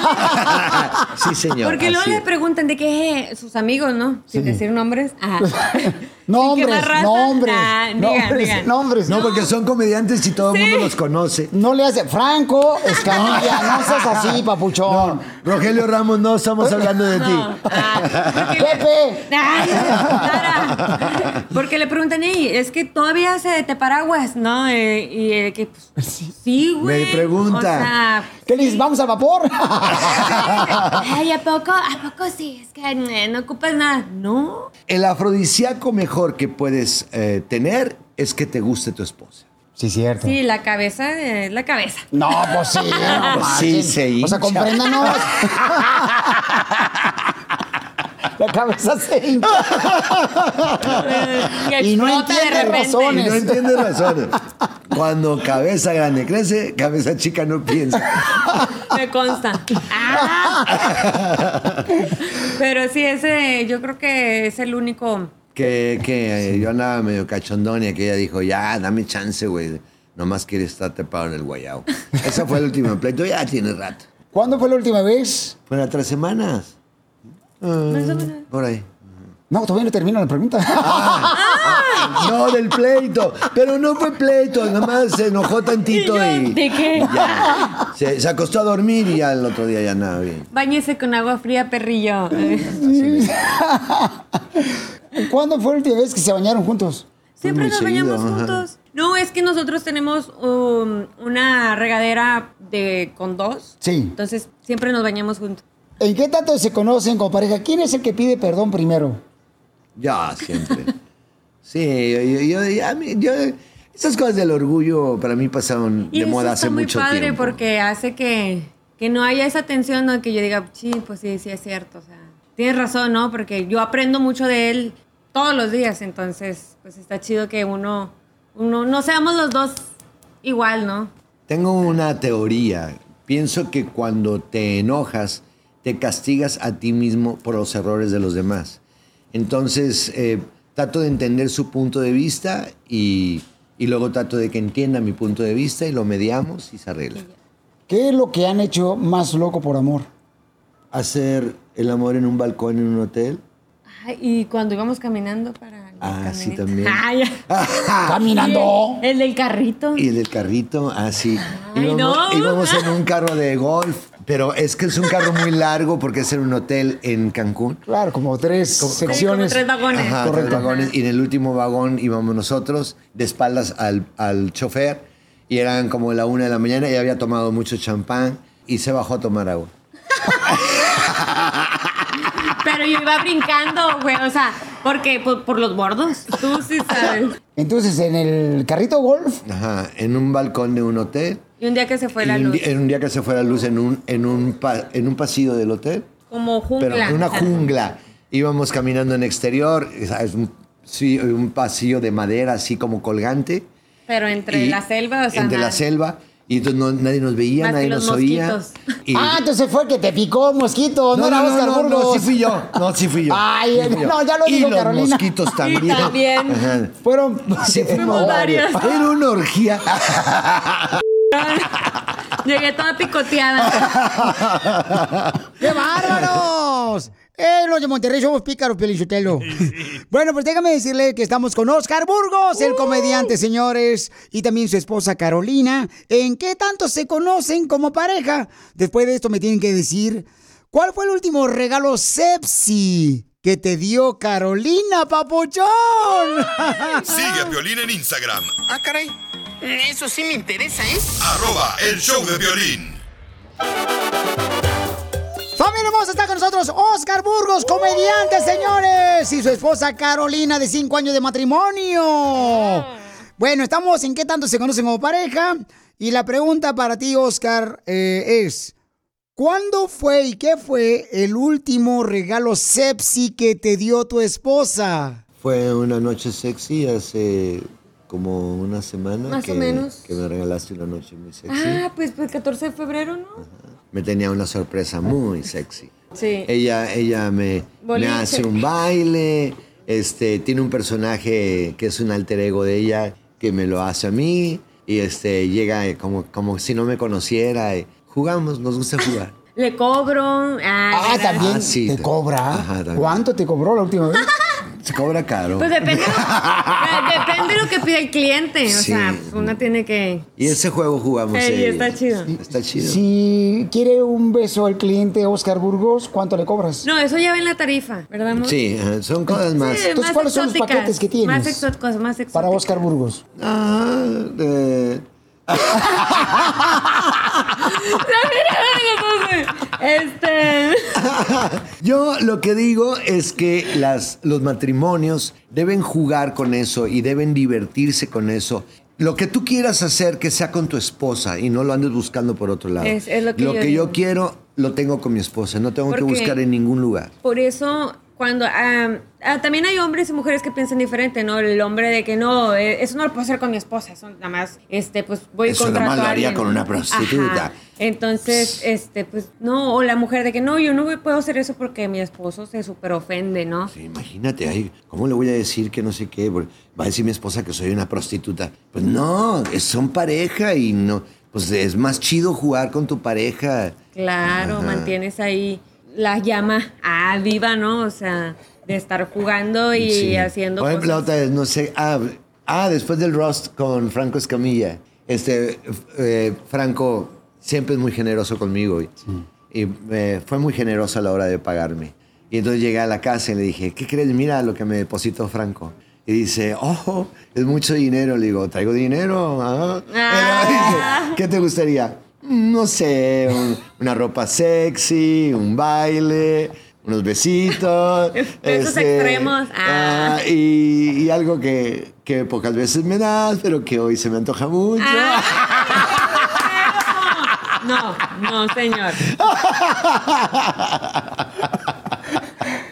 Speaker 23: sí, señor.
Speaker 24: Porque luego
Speaker 23: así
Speaker 24: le
Speaker 23: es.
Speaker 24: preguntan de qué sus amigos, ¿no? Sin
Speaker 23: Sí.
Speaker 24: decir nombres. Ajá.
Speaker 1: Nombres,
Speaker 24: ¿Qué más raza?
Speaker 1: nombres,
Speaker 24: Ah, digan,
Speaker 1: nombres,
Speaker 24: digan.
Speaker 1: nombres.
Speaker 23: No, porque son comediantes y todo el mundo los conoce.
Speaker 1: No le hace. Franco, Escamilla, no seas así, papuchón.
Speaker 23: Rogelio Ramos, no estamos hablando de ti.
Speaker 1: Pepe.
Speaker 24: Ay. Porque le preguntan, "Ey, es que todavía se te paraguas, ¿no? Eh, y eh, que, pues, sí, güey.
Speaker 23: Me pregunta.
Speaker 24: O sea,
Speaker 1: ¿Qué le dices? ¿Vamos al vapor?
Speaker 24: ay, ¿a poco? ¿A poco sí? Es que eh, no ocupas nada. No.
Speaker 23: El afrodisíaco mejor que puedes eh, tener es que te guste tu esposa.
Speaker 1: Sí, cierto.
Speaker 24: Sí, la cabeza es la cabeza.
Speaker 1: No, pues sí. no
Speaker 23: Pues sí, se
Speaker 1: O sea,
Speaker 23: hincha.
Speaker 1: compréndanos. La cabeza se hincha.
Speaker 24: Y
Speaker 1: Y no entiende
Speaker 24: repente.
Speaker 23: Y
Speaker 1: razones.
Speaker 23: no entiendes razones. Cuando cabeza grande crece, cabeza chica no piensa.
Speaker 24: Me consta. Ah. Pero sí, ese yo creo que es el único.
Speaker 23: Que, que eh, yo andaba medio cachondón y que ella dijo, ya, dame chance, güey. Nomás quiere estar trepado en el guayao. Ese fue el último pleito, ya tiene rato.
Speaker 1: ¿Cuándo fue la última vez?
Speaker 23: Fueron tres semanas. Ah, por ahí.
Speaker 1: No, todavía no termino la pregunta.
Speaker 23: No, del pleito. Pero no fue pleito, nomás se enojó tantito y.
Speaker 24: ¿De qué?
Speaker 23: Ya. Se, se acostó a dormir y ya el otro día ya nada bien.
Speaker 24: Báñese con agua fría, perrillo.
Speaker 1: ¿Cuándo fue la última vez que se bañaron juntos?
Speaker 24: Siempre
Speaker 23: Muy
Speaker 24: nos
Speaker 23: seguido,
Speaker 24: bañamos
Speaker 23: ajá.
Speaker 24: juntos. No, es que nosotros tenemos um, una regadera de con dos.
Speaker 1: Sí.
Speaker 24: Entonces siempre nos bañamos juntos.
Speaker 1: ¿En qué tanto se conocen como pareja? ¿Quién es el que pide perdón primero?
Speaker 23: Ya, siempre. Sí, yo, yo, yo- esas cosas del orgullo para mí pasaron
Speaker 24: Y
Speaker 23: de
Speaker 24: eso
Speaker 23: moda
Speaker 24: está
Speaker 23: hace
Speaker 24: muy
Speaker 23: mucho
Speaker 24: padre
Speaker 23: tiempo.
Speaker 24: porque hace que, que no haya esa tensión, ¿no? Que yo diga, sí, pues sí, sí es cierto. O sea, tienes razón, ¿no? Porque yo aprendo mucho de él todos los días. Entonces, pues está chido que uno, uno no seamos los dos igual, ¿no?
Speaker 23: Tengo una teoría. Pienso que cuando te enojas, te castigas a ti mismo por los errores de los demás. Entonces, eh, trato de entender su punto de vista y, y luego trato de que entienda mi punto de vista y lo mediamos y se arregla.
Speaker 1: ¿Qué es lo que han hecho más loco por amor?
Speaker 23: Hacer el amor en un balcón en un hotel.
Speaker 24: Ay, y cuando íbamos caminando para...
Speaker 23: Ah, sí, también.
Speaker 24: Ay,
Speaker 1: Caminando.
Speaker 24: El del carrito.
Speaker 23: Y el del carrito, ah, sí.
Speaker 24: Ay,
Speaker 23: íbamos,
Speaker 24: no.
Speaker 23: íbamos en un carro de golf, pero es que es un carro muy largo porque es en un hotel en Cancún.
Speaker 1: Claro, como tres secciones.
Speaker 24: tres vagones.
Speaker 23: Ajá, tres
Speaker 1: Correcto.
Speaker 23: vagones. Y en el último vagón íbamos nosotros, de espaldas al, al chofer, y eran como la una de la mañana y había tomado mucho champán y se bajó a tomar agua.
Speaker 24: Pero yo iba brincando, güey. O sea, porque por, por los bordos. Tú sí sabes.
Speaker 1: Entonces, en el carrito golf,
Speaker 23: Ajá, en un balcón de un hotel.
Speaker 24: Y un día que se fue
Speaker 23: y
Speaker 24: la luz.
Speaker 23: en un día que se fue la luz en un, en un, pa- en un pasillo del hotel.
Speaker 24: Como jungla.
Speaker 23: Pero en una jungla. Íbamos caminando en exterior, ¿sabes? Un, sí, un pasillo de madera así como colgante.
Speaker 24: Pero entre
Speaker 23: Y
Speaker 24: la selva, o sea.
Speaker 23: entre la
Speaker 24: nada.
Speaker 23: selva. Y entonces no- nadie nos veía,
Speaker 24: Más que
Speaker 23: nadie
Speaker 24: los
Speaker 23: nos oía.
Speaker 24: mosquitos.
Speaker 23: Y-
Speaker 1: Ah, entonces fue el que te picó mosquito, no,
Speaker 23: no,
Speaker 1: era
Speaker 23: no,
Speaker 1: Oscar
Speaker 23: no, no,
Speaker 1: Burgos.
Speaker 23: sí fui yo. No, sí fui yo.
Speaker 1: Ay,
Speaker 23: Sí fui yo.
Speaker 1: no, ya lo
Speaker 23: y
Speaker 1: dijo
Speaker 23: los
Speaker 1: Carolina.
Speaker 23: mosquitos también.
Speaker 24: también.
Speaker 23: Ajá.
Speaker 1: Fueron.
Speaker 23: Sí, fuimos
Speaker 24: varios.
Speaker 23: varios. Era una orgía.
Speaker 24: Llegué toda picoteada.
Speaker 1: ¡Qué bárbaros! Eh, los de Monterrey somos pícaros, Pelichotelo. Bueno, pues déjame decirle que estamos con Oscar Burgos, el comediante, señores, y también su esposa Carolina. ¿En qué tanto se conocen como pareja? Después de esto me tienen que decir, ¿cuál fue el último regalo sepsi que te dio Carolina, papuchón?
Speaker 3: Sigue a Piolín en Instagram,
Speaker 14: Ah, caray. Eso sí me interesa, ¿eh?
Speaker 3: arroba el show de violín.
Speaker 1: Familia hermosa, está con nosotros Oscar Burgos, comediante, señores, y su esposa Carolina, de 5 años de matrimonio. Bueno, estamos en qué tanto se conocen como pareja. Y la pregunta para ti, Oscar, eh, es: ¿Cuándo fue y qué fue el último regalo sepsi que te dio tu esposa?
Speaker 23: Fue una noche sexy hace como una semana.
Speaker 24: Más o menos.
Speaker 23: Que me regalaste una noche muy sexy.
Speaker 24: Ah, pues pues 14 de febrero, ¿no?
Speaker 23: Me tenía una sorpresa muy sexy.
Speaker 24: Sí.
Speaker 23: Ella, ella me, me hace un baile, este, tiene un personaje que es un alter ego de ella que me lo hace a mí y este, llega como, como si no me conociera. y Jugamos, nos gusta jugar.
Speaker 24: Le cobro.
Speaker 1: Ah,
Speaker 24: ¿verdad?
Speaker 1: también
Speaker 23: Ah, sí.
Speaker 1: te cobra.
Speaker 23: Ajá, también.
Speaker 1: ¿Cuánto te cobró la última vez?
Speaker 23: Se cobra caro.
Speaker 24: Pues depende, de- depende de lo que pide el cliente. O
Speaker 23: Sí.
Speaker 24: sea, uno tiene que.
Speaker 23: Y ese juego jugamos. Eh,
Speaker 24: está chido.
Speaker 23: Está chido.
Speaker 1: Si quiere un beso al cliente Oscar Burgos, ¿cuánto le cobras?
Speaker 24: No, eso ya va en la tarifa, ¿verdad, amor?
Speaker 23: Sí, ajá, son cosas más.
Speaker 24: Sí,
Speaker 1: Entonces,
Speaker 24: más
Speaker 1: ¿cuáles son los
Speaker 24: exóticas,
Speaker 1: paquetes que tienes?
Speaker 24: Más exóticos, más exóticos.
Speaker 1: Para Oscar Burgos.
Speaker 23: Ah, eh,
Speaker 24: Este.
Speaker 23: Yo lo que digo es que las, los matrimonios deben jugar con eso y deben divertirse con eso. Lo que tú quieras hacer, que sea con tu esposa y no lo andes buscando por otro lado.
Speaker 24: Es- es lo que yo
Speaker 23: yo
Speaker 24: digo.
Speaker 23: quiero, lo tengo con mi esposa. No tengo que buscar en ningún lugar.
Speaker 24: Por eso, cuando. ah, ah, también hay hombres y mujeres que piensan diferente, ¿no? El hombre de que no, eh, eso no lo puedo hacer con mi esposa, eso nada más, este, pues voy
Speaker 23: Eso nada más lo haría con una prostituta.
Speaker 24: Entonces, este, pues, no, o la mujer de que no, yo no puedo hacer eso porque mi esposo se súper ofende, ¿no?
Speaker 23: Imagínate, ay, ¿cómo le voy a decir que no sé qué? Va a decir mi esposa que soy una prostituta. Pues no, son pareja y no. Pues es más chido jugar con tu pareja.
Speaker 24: Claro,
Speaker 23: Ajá.
Speaker 24: mantienes ahí la llama ah, viva, ¿no? O sea, de estar jugando y
Speaker 23: Sí.
Speaker 24: haciendo
Speaker 23: Por ejemplo,
Speaker 24: cosas.
Speaker 23: otra vez, no sé. Ah, ah, después del roast con Franco Escamilla. Este, eh, Franco siempre es muy generoso conmigo. Y, y, eh, fue muy generoso a la hora de pagarme. Y entonces llegué a la casa y le dije, ¿qué crees? Mira lo que me depositó Franco. Y dice, oh, es mucho dinero. Le digo, ¿traigo dinero? Ah. Dice, ¿Qué te gustaría? "Mm, No sé, un- una ropa sexy, un baile, unos besitos.
Speaker 24: Besos extremos. Ah.
Speaker 23: ah, y, y algo que, que pocas veces me das, pero que hoy se me antoja mucho.
Speaker 24: No, no, señor.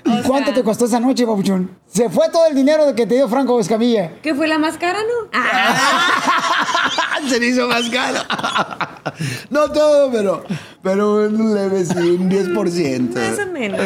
Speaker 1: ¿Y cuánto te costó esa noche, babuchón? Se fue todo el dinero que te dio Franco Escamilla.
Speaker 24: ¿Qué fue la más cara, no? Ah.
Speaker 23: se le hizo más caro. no todo, pero, pero un leve sí, un 10%.
Speaker 24: Más o menos.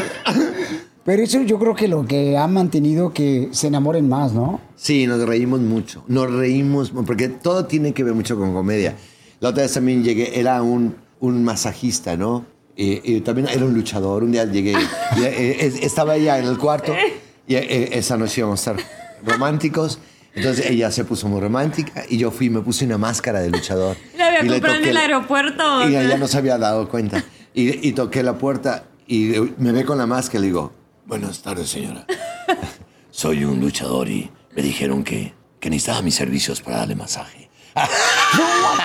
Speaker 1: Pero eso yo creo que lo que ha mantenido que se enamoren más, ¿no?
Speaker 23: Sí, nos reímos mucho. Nos reímos, porque todo tiene que ver mucho con comedia. La otra vez también llegué, era un, un masajista, ¿no? Y, y también era un luchador. Un día llegué, y, eh, eh, estaba ella en el cuarto y eh, esa noche íbamos a estar románticos. Entonces ella se puso muy romántica y yo fui y me puse una máscara de luchador.
Speaker 24: La había
Speaker 23: Y le
Speaker 24: comprado en
Speaker 23: toqué
Speaker 24: el aeropuerto.
Speaker 23: Y ella no se había dado cuenta. Y, y toqué la puerta y me ve con la máscara y le digo, buenas tardes señora. Soy un luchador y me dijeron que, que necesitaba mis servicios para darle masaje.
Speaker 24: Oye,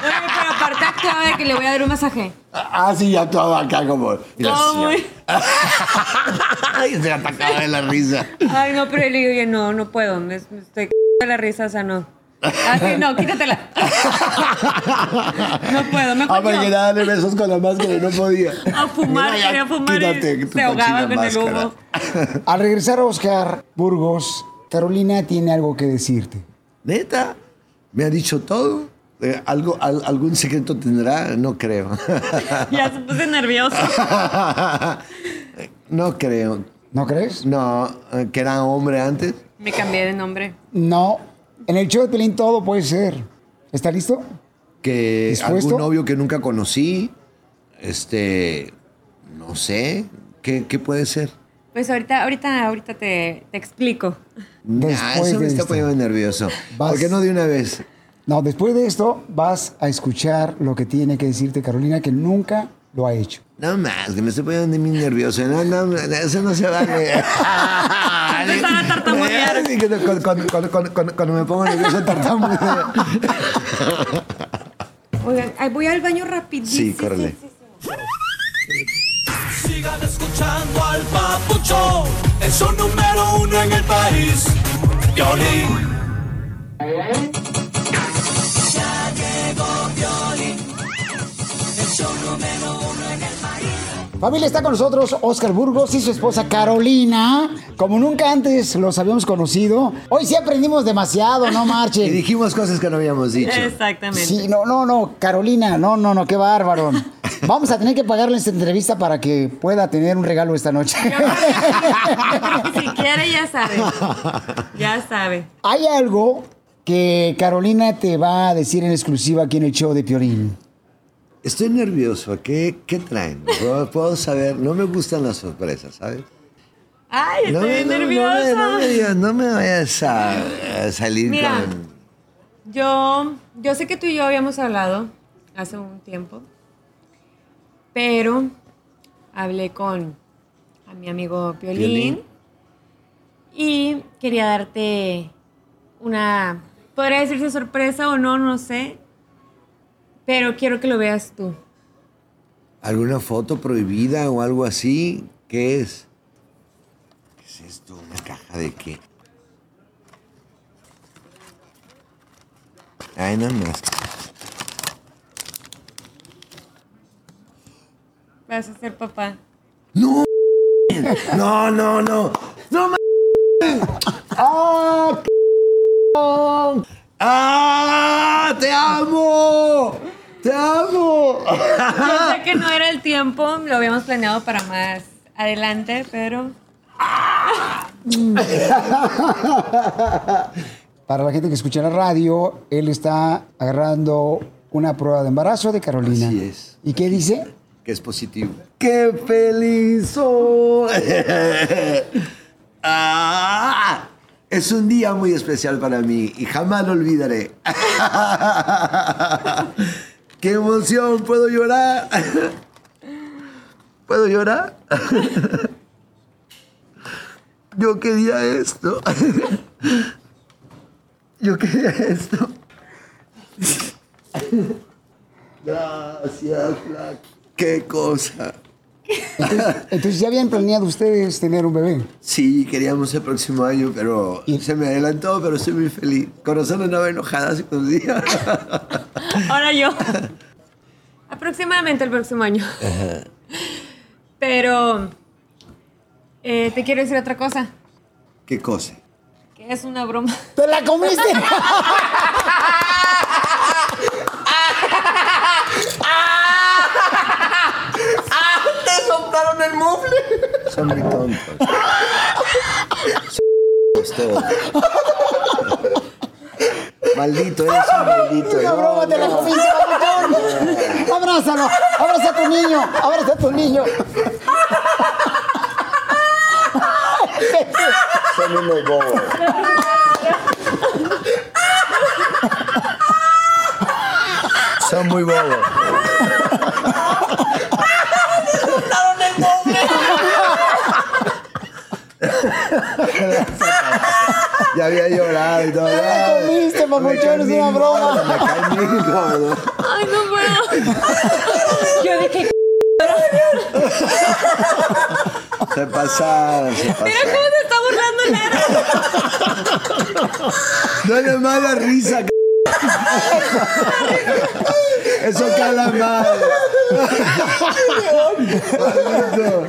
Speaker 24: pero aparte actuaba de que le voy a dar un masaje.
Speaker 23: Ah, sí, ya todo acá como... y la
Speaker 24: Todo
Speaker 23: señora-
Speaker 24: muy-
Speaker 23: Ay, se atacaba de la risa.
Speaker 24: Ay, no, pero le digo, oye, no, no puedo. Me, me estoy c- de la risa, o sea, no. Así, no, quítatela. No puedo, mejor
Speaker 23: Ah, para
Speaker 24: yo.
Speaker 23: que darle besos con la máscara y no podía.
Speaker 24: A fumar,
Speaker 23: Mira, ya,
Speaker 24: quería fumar
Speaker 23: quítate
Speaker 24: y
Speaker 23: tu
Speaker 24: se ahogaba
Speaker 23: cochina
Speaker 24: con el
Speaker 23: máscara.
Speaker 24: humo.
Speaker 1: Al regresar Oscar Burgos, Carolina tiene algo que decirte.
Speaker 23: ¿Neta? ¿Me ha dicho todo? Eh, ¿Algo, al- ¿Algún secreto tendrá? No creo.
Speaker 24: Ya se puse nervioso.
Speaker 23: no creo.
Speaker 1: ¿No crees?
Speaker 23: No, eh, que era hombre antes.
Speaker 24: Me cambié de nombre.
Speaker 1: No, en el show de Pelín todo puede ser. ¿Está listo?
Speaker 23: Que
Speaker 1: ¿Dispuesto?
Speaker 23: algún novio que nunca conocí. Este. No sé. ¿Qué, qué puede ser?
Speaker 24: Pues ahorita, ahorita, ahorita te, te explico.
Speaker 23: Ah, eso me
Speaker 1: de
Speaker 23: está
Speaker 1: esto.
Speaker 23: poniendo nervioso.
Speaker 1: Vas-
Speaker 23: ¿Por qué no de una vez?
Speaker 1: No, después de esto vas a escuchar lo que tiene que decirte Carolina, que nunca lo ha hecho.
Speaker 23: No más, que me estoy poniendo muy nervioso. No, no, no, eso no se vale.
Speaker 24: Empezaba a tartamudear.
Speaker 23: Sí, Cuando, cuando- cuando- cuando- me pongo nervioso, tartamudeo.
Speaker 24: Oigan, voy al baño rapidísimo.
Speaker 23: Sí, córrele.
Speaker 2: Sigan escuchando al papucho, es un número uno en el país. Violín. Ya llegó Violín, el show número uno en el país.
Speaker 1: Familia, está con nosotros Oscar Burgos y su esposa Carolina. Como nunca antes los habíamos conocido. Hoy sí aprendimos demasiado, no marchen.
Speaker 23: Y dijimos cosas que no habíamos dicho.
Speaker 24: Exactamente.
Speaker 1: Sí, no, no, no, Carolina, no, no, no, qué bárbaro. Vamos a tener que pagarle esta entrevista para que pueda tener un regalo esta noche.
Speaker 24: Si quiere, ya sabe. Ya sabe.
Speaker 1: Hay algo que Carolina te va a decir en exclusiva aquí en el show de Piorín.
Speaker 23: Estoy nervioso. ¿Qué, qué traen? ¿Puedo, puedo saber? No me gustan las sorpresas, ¿sabes?
Speaker 24: Ay,
Speaker 23: No
Speaker 24: estoy
Speaker 23: me, no, no
Speaker 24: nerviosa.
Speaker 23: me, no me digas, no me vayas a, a salir
Speaker 24: Mira.
Speaker 23: con...
Speaker 24: Yo, yo sé que tú y yo habíamos hablado hace un tiempo, pero hablé con a mi amigo Piolín,
Speaker 23: Piolín.
Speaker 24: y quería darte una, podría decirse sorpresa o no, no sé, pero quiero que lo veas tú.
Speaker 23: ¿Alguna foto prohibida o algo así? ¿Qué es? ¿Qué es esto? ¿Una caja de qué? Ay, nada más.
Speaker 24: Vas a ser papá.
Speaker 23: ¡No! No, no, no. ¡No ma- ¡Ah! ¡Ah! ¡Te amo! ¡Te amo!
Speaker 24: Yo sé que no era el tiempo, lo habíamos planeado para más adelante, pero...
Speaker 12: Para la gente que escucha la radio, él está agarrando una prueba de embarazo de Carolina.
Speaker 23: Así es.
Speaker 12: ¿Y qué dice?
Speaker 23: Que es positivo. ¡Qué feliz! ¡Ah! Es un día muy especial para mí y jamás lo olvidaré. ¡Qué emoción! ¿Puedo llorar? ¿Puedo llorar? Yo quería esto. Yo quería esto. Gracias, Flaco. ¡Qué cosa!
Speaker 12: Entonces, ¿ya habían planeado ustedes tener un bebé?
Speaker 23: Sí, queríamos el próximo año, pero se me adelantó, pero estoy muy feliz. Corazón andaba enojada hace unos días.
Speaker 24: Ahora yo. Aproximadamente el próximo año. Pero eh, te quiero decir otra cosa,
Speaker 23: ¿Qué cosa?
Speaker 24: que es una broma.
Speaker 12: ¡Te la comiste!
Speaker 2: ¡Te soplaron el mufle!
Speaker 23: Son muy tontos. Son. Maldito, eres un maldito.
Speaker 12: ¡Una broma, te la comiste! ¡Abrázalo! ¡Abraza a tu niño! ¡Abraza a tu niño!
Speaker 23: Son unos bobos. Son muy bobos. Ya había llorado y todo.
Speaker 12: ¡Te la comiste, papuchón! ¡Es una broma!
Speaker 23: Me cae bien gordo.
Speaker 24: Ay, no puedo. Yo dije,
Speaker 23: Se pasaron, se
Speaker 24: mira
Speaker 23: pasaron.
Speaker 24: cómo se está burlando Nara.
Speaker 23: Dale mala risa. c- Eso cala mal. Maldito.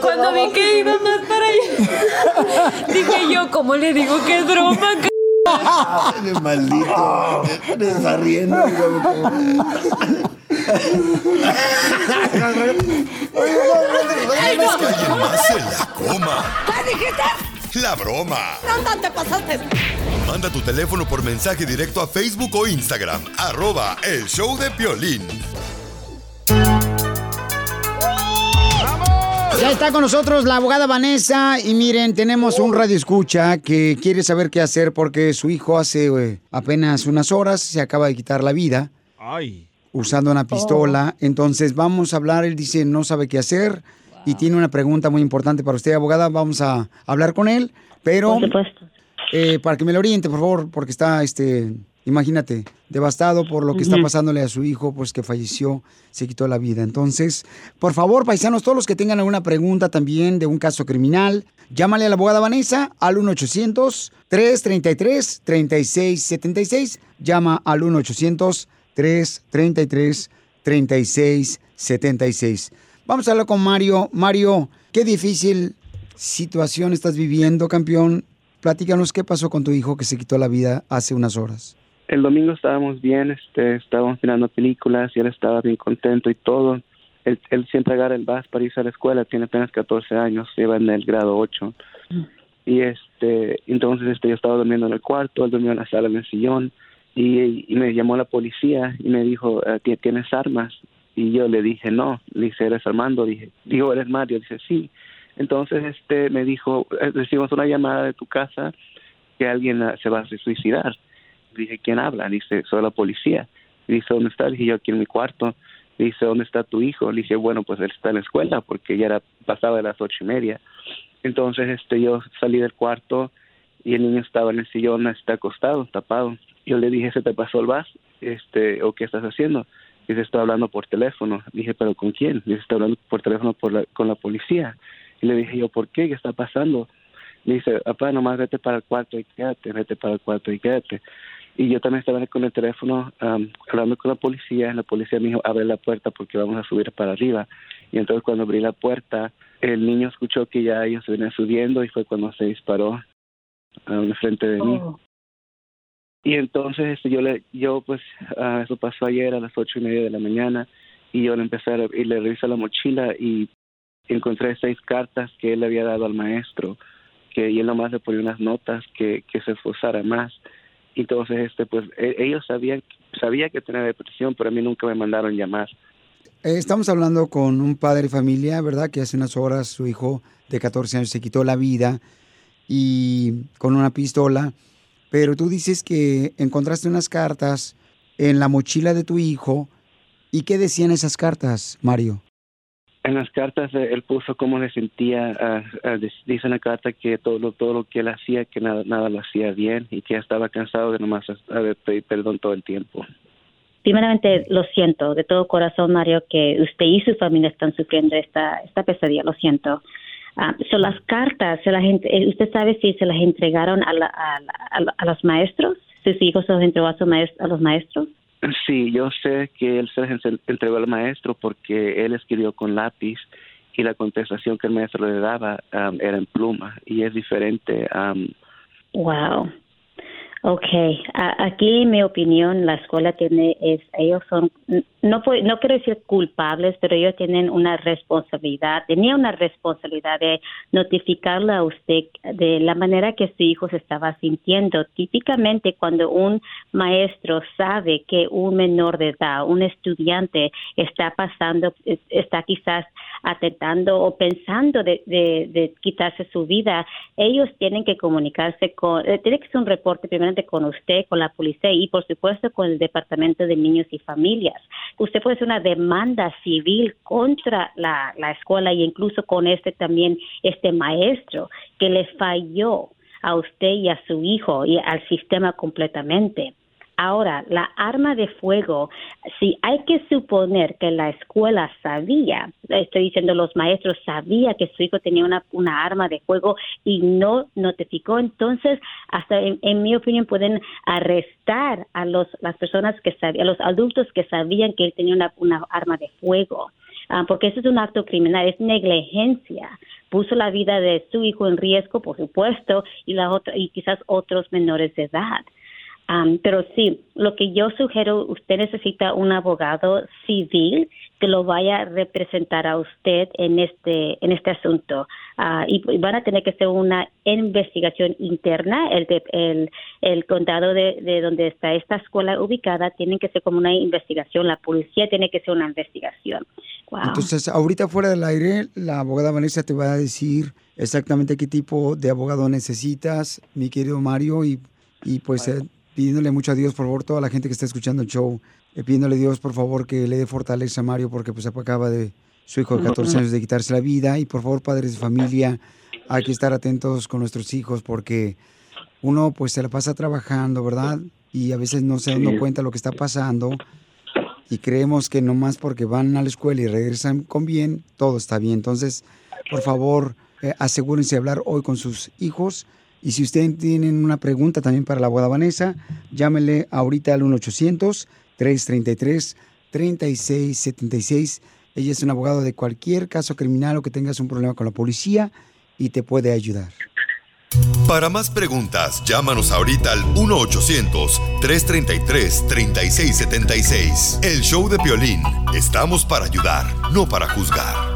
Speaker 24: Cuando vi que iba más para allá, dije yo, ¿cómo le digo que es broma? c-?"
Speaker 23: Dale, maldito. Me está riendo.
Speaker 3: ¿Quieres que alguien más se la coma?
Speaker 2: ¿Qué dijiste?
Speaker 3: La broma.
Speaker 2: No, no te pasaste.
Speaker 3: Manda tu teléfono por mensaje directo a Facebook o Instagram. Arroba El Show de Piolín.
Speaker 1: Ya está con nosotros la abogada Vanessa y miren, tenemos un radio escucha que quiere saber qué hacer porque su hijo hace eh, apenas unas horas se acaba de quitar la vida
Speaker 4: Ay.
Speaker 1: usando una pistola. Entonces vamos a hablar, él dice no sabe qué hacer y tiene una pregunta muy importante para usted, abogada. Vamos a hablar con él, pero eh, para que me lo oriente, por favor, porque está, este, imagínate, devastado por lo que está pasándole a su hijo, pues que falleció, se quitó la vida. Entonces, por favor, paisanos, todos los que tengan alguna pregunta también de un caso criminal, llámale a la abogada Vanessa al 1-800-333-3676. Llama al 1-800-333-3676. Vamos a hablar con Mario. Mario, qué difícil situación estás viviendo, campeón. Platícanos qué pasó con tu hijo que se quitó la vida hace unas horas.
Speaker 25: El domingo estábamos bien, este, estábamos mirando películas y él estaba bien contento y todo. Él, él siempre agarra el bus para irse a la escuela, tiene apenas 14 años, lleva en el grado 8. Y este, entonces este, yo estaba durmiendo en el cuarto, él durmió en la sala en el sillón y, me llamó la policía y me dijo, "Eh, "¿Ti- ¿tienes armas? Y yo le dije, no. Dice, ¿eres Armando? Dije, digo, ¿eres Mario? Dice, sí. Entonces este me dijo, eh, recibimos una llamada de tu casa que alguien ah, se va a suicidar. Dije, ¿quién habla? Dice, soy la policía. Dice, ¿dónde está? Dije, yo aquí en mi cuarto. Dice, ¿dónde está tu hijo? Le dije, bueno, pues él está en la escuela porque ya era pasaba de las ocho y media. Entonces este yo salí del cuarto y el niño estaba en el sillón, está acostado, tapado. Yo le dije, ¿se te pasó el vaso? Este, ¿o qué estás haciendo? Dice, estoy hablando por teléfono. Dije, ¿pero con quién? Dice, estoy hablando por teléfono por la- con la policía. Y le dije yo, ¿por qué? ¿Qué está pasando? Me dice, papá, nomás vete para el cuarto y quédate, vete para el cuarto y quédate. Y yo también estaba con el teléfono hablando con la policía. La policía me dijo, abre la puerta porque vamos a subir para arriba. Y entonces cuando abrí la puerta, el niño escuchó que ya ellos venían subiendo y fue cuando se disparó a frente de mí. Y entonces este, yo le, yo pues, ah, eso pasó ayer a las ocho y media de la mañana y yo le empecé a, y le revisé la mochila y encontré seis cartas que él le había dado al maestro, que él nomás le ponía unas notas que, que se esforzara más. Entonces, este, pues, e- ellos sabían, sabía que tenía depresión, pero a mí nunca me mandaron llamar.
Speaker 1: Eh, Estamos hablando con un padre de familia, ¿verdad? Que hace unas horas su hijo de 14 años se quitó la vida y con una pistola. Pero tú dices que encontraste unas cartas en la mochila de tu hijo. ¿Y qué decían esas cartas, Mario?
Speaker 25: En las cartas eh, él puso cómo se sentía, dis- dice en la carta que todo lo, todo lo que él hacía, que nada, nada lo hacía bien y que ya estaba cansado de nomás de pedir perdón todo el tiempo.
Speaker 26: Primeramente, lo siento de todo corazón, Mario, que usted y su familia están sufriendo esta, esta pesadilla, lo siento. Ah, son las cartas, se las eh, ¿usted sabe si se las entregaron a, la- a, la- a, los maestros? ¿Sus hijos se los entregó a, su maes- a los maestros?
Speaker 25: Sí, yo sé que él se las en- entregó al maestro porque él escribió con lápiz y la contestación que el maestro le daba ah, era en pluma y es diferente. ah,
Speaker 26: Wow. A- aquí mi opinión la escuela tiene es ellos son no pu- no quiero decir culpables, pero ellos tienen una responsabilidad, tenía una responsabilidad de notificarle a usted de la manera que su hijo se estaba sintiendo. Típicamente cuando un maestro sabe que un menor de edad, un estudiante está pasando es- está quizás atentando o pensando de, de, quitarse su vida, ellos tienen que comunicarse con, eh, tiene que ser un reporte con usted, con la policía y por supuesto con el Departamento de Niños y Familias. Usted puede hacer una demanda civil contra la, la escuela y incluso con este también, este maestro que le falló a usted y a su hijo y al sistema completamente. Ahora, la arma de fuego, si hay que suponer que la escuela sabía, estoy diciendo los maestros sabía que su hijo tenía una, una arma de fuego y no notificó, entonces, hasta en, en mi opinión, pueden arrestar a los, las personas que sabían, a los adultos que sabían que él tenía una, una arma de fuego. Ah, porque eso es un acto criminal, es negligencia. Puso la vida de su hijo en riesgo, por supuesto, y la otra y quizás otros menores de edad. Am, pero sí, lo que yo sugiero, usted necesita un abogado civil que lo vaya a representar a usted en este en este asunto Ah, y, y van a tener que hacer una investigación interna. El de- el, el condado de, de donde está esta escuela ubicada tienen que ser como una investigación. La policía tiene que hacer una investigación. Wow.
Speaker 1: Entonces, ahorita fuera del aire, la abogada Vanessa te va a decir exactamente qué tipo de abogado necesitas, mi querido Mario, y, y pues eh, pidiéndole mucho a Dios, por favor, toda la gente que está escuchando el show, eh, pidiéndole a Dios, por favor, que le dé fortaleza a Mario, porque pues acaba de su hijo de 14 años de quitarse la vida, y por favor, padres de familia, hay que estar atentos con nuestros hijos, porque uno pues se la pasa trabajando, ¿verdad? Y a veces no se da
Speaker 25: Sí.
Speaker 1: cuenta lo que está pasando y creemos que nomás porque van a la escuela y regresan con bien, todo está bien. Entonces, por favor, eh, asegúrense de hablar hoy con sus hijos. Y si ustedes tienen una pregunta también para la abogada Vanessa, llámenle ahorita al 1-800-333-3676. Ella es una abogada de cualquier caso criminal o que tengas un problema con la policía y te puede ayudar.
Speaker 3: Para más preguntas, llámanos ahorita al 1-800-333-3676. El show de Piolín. Estamos para ayudar, no para juzgar.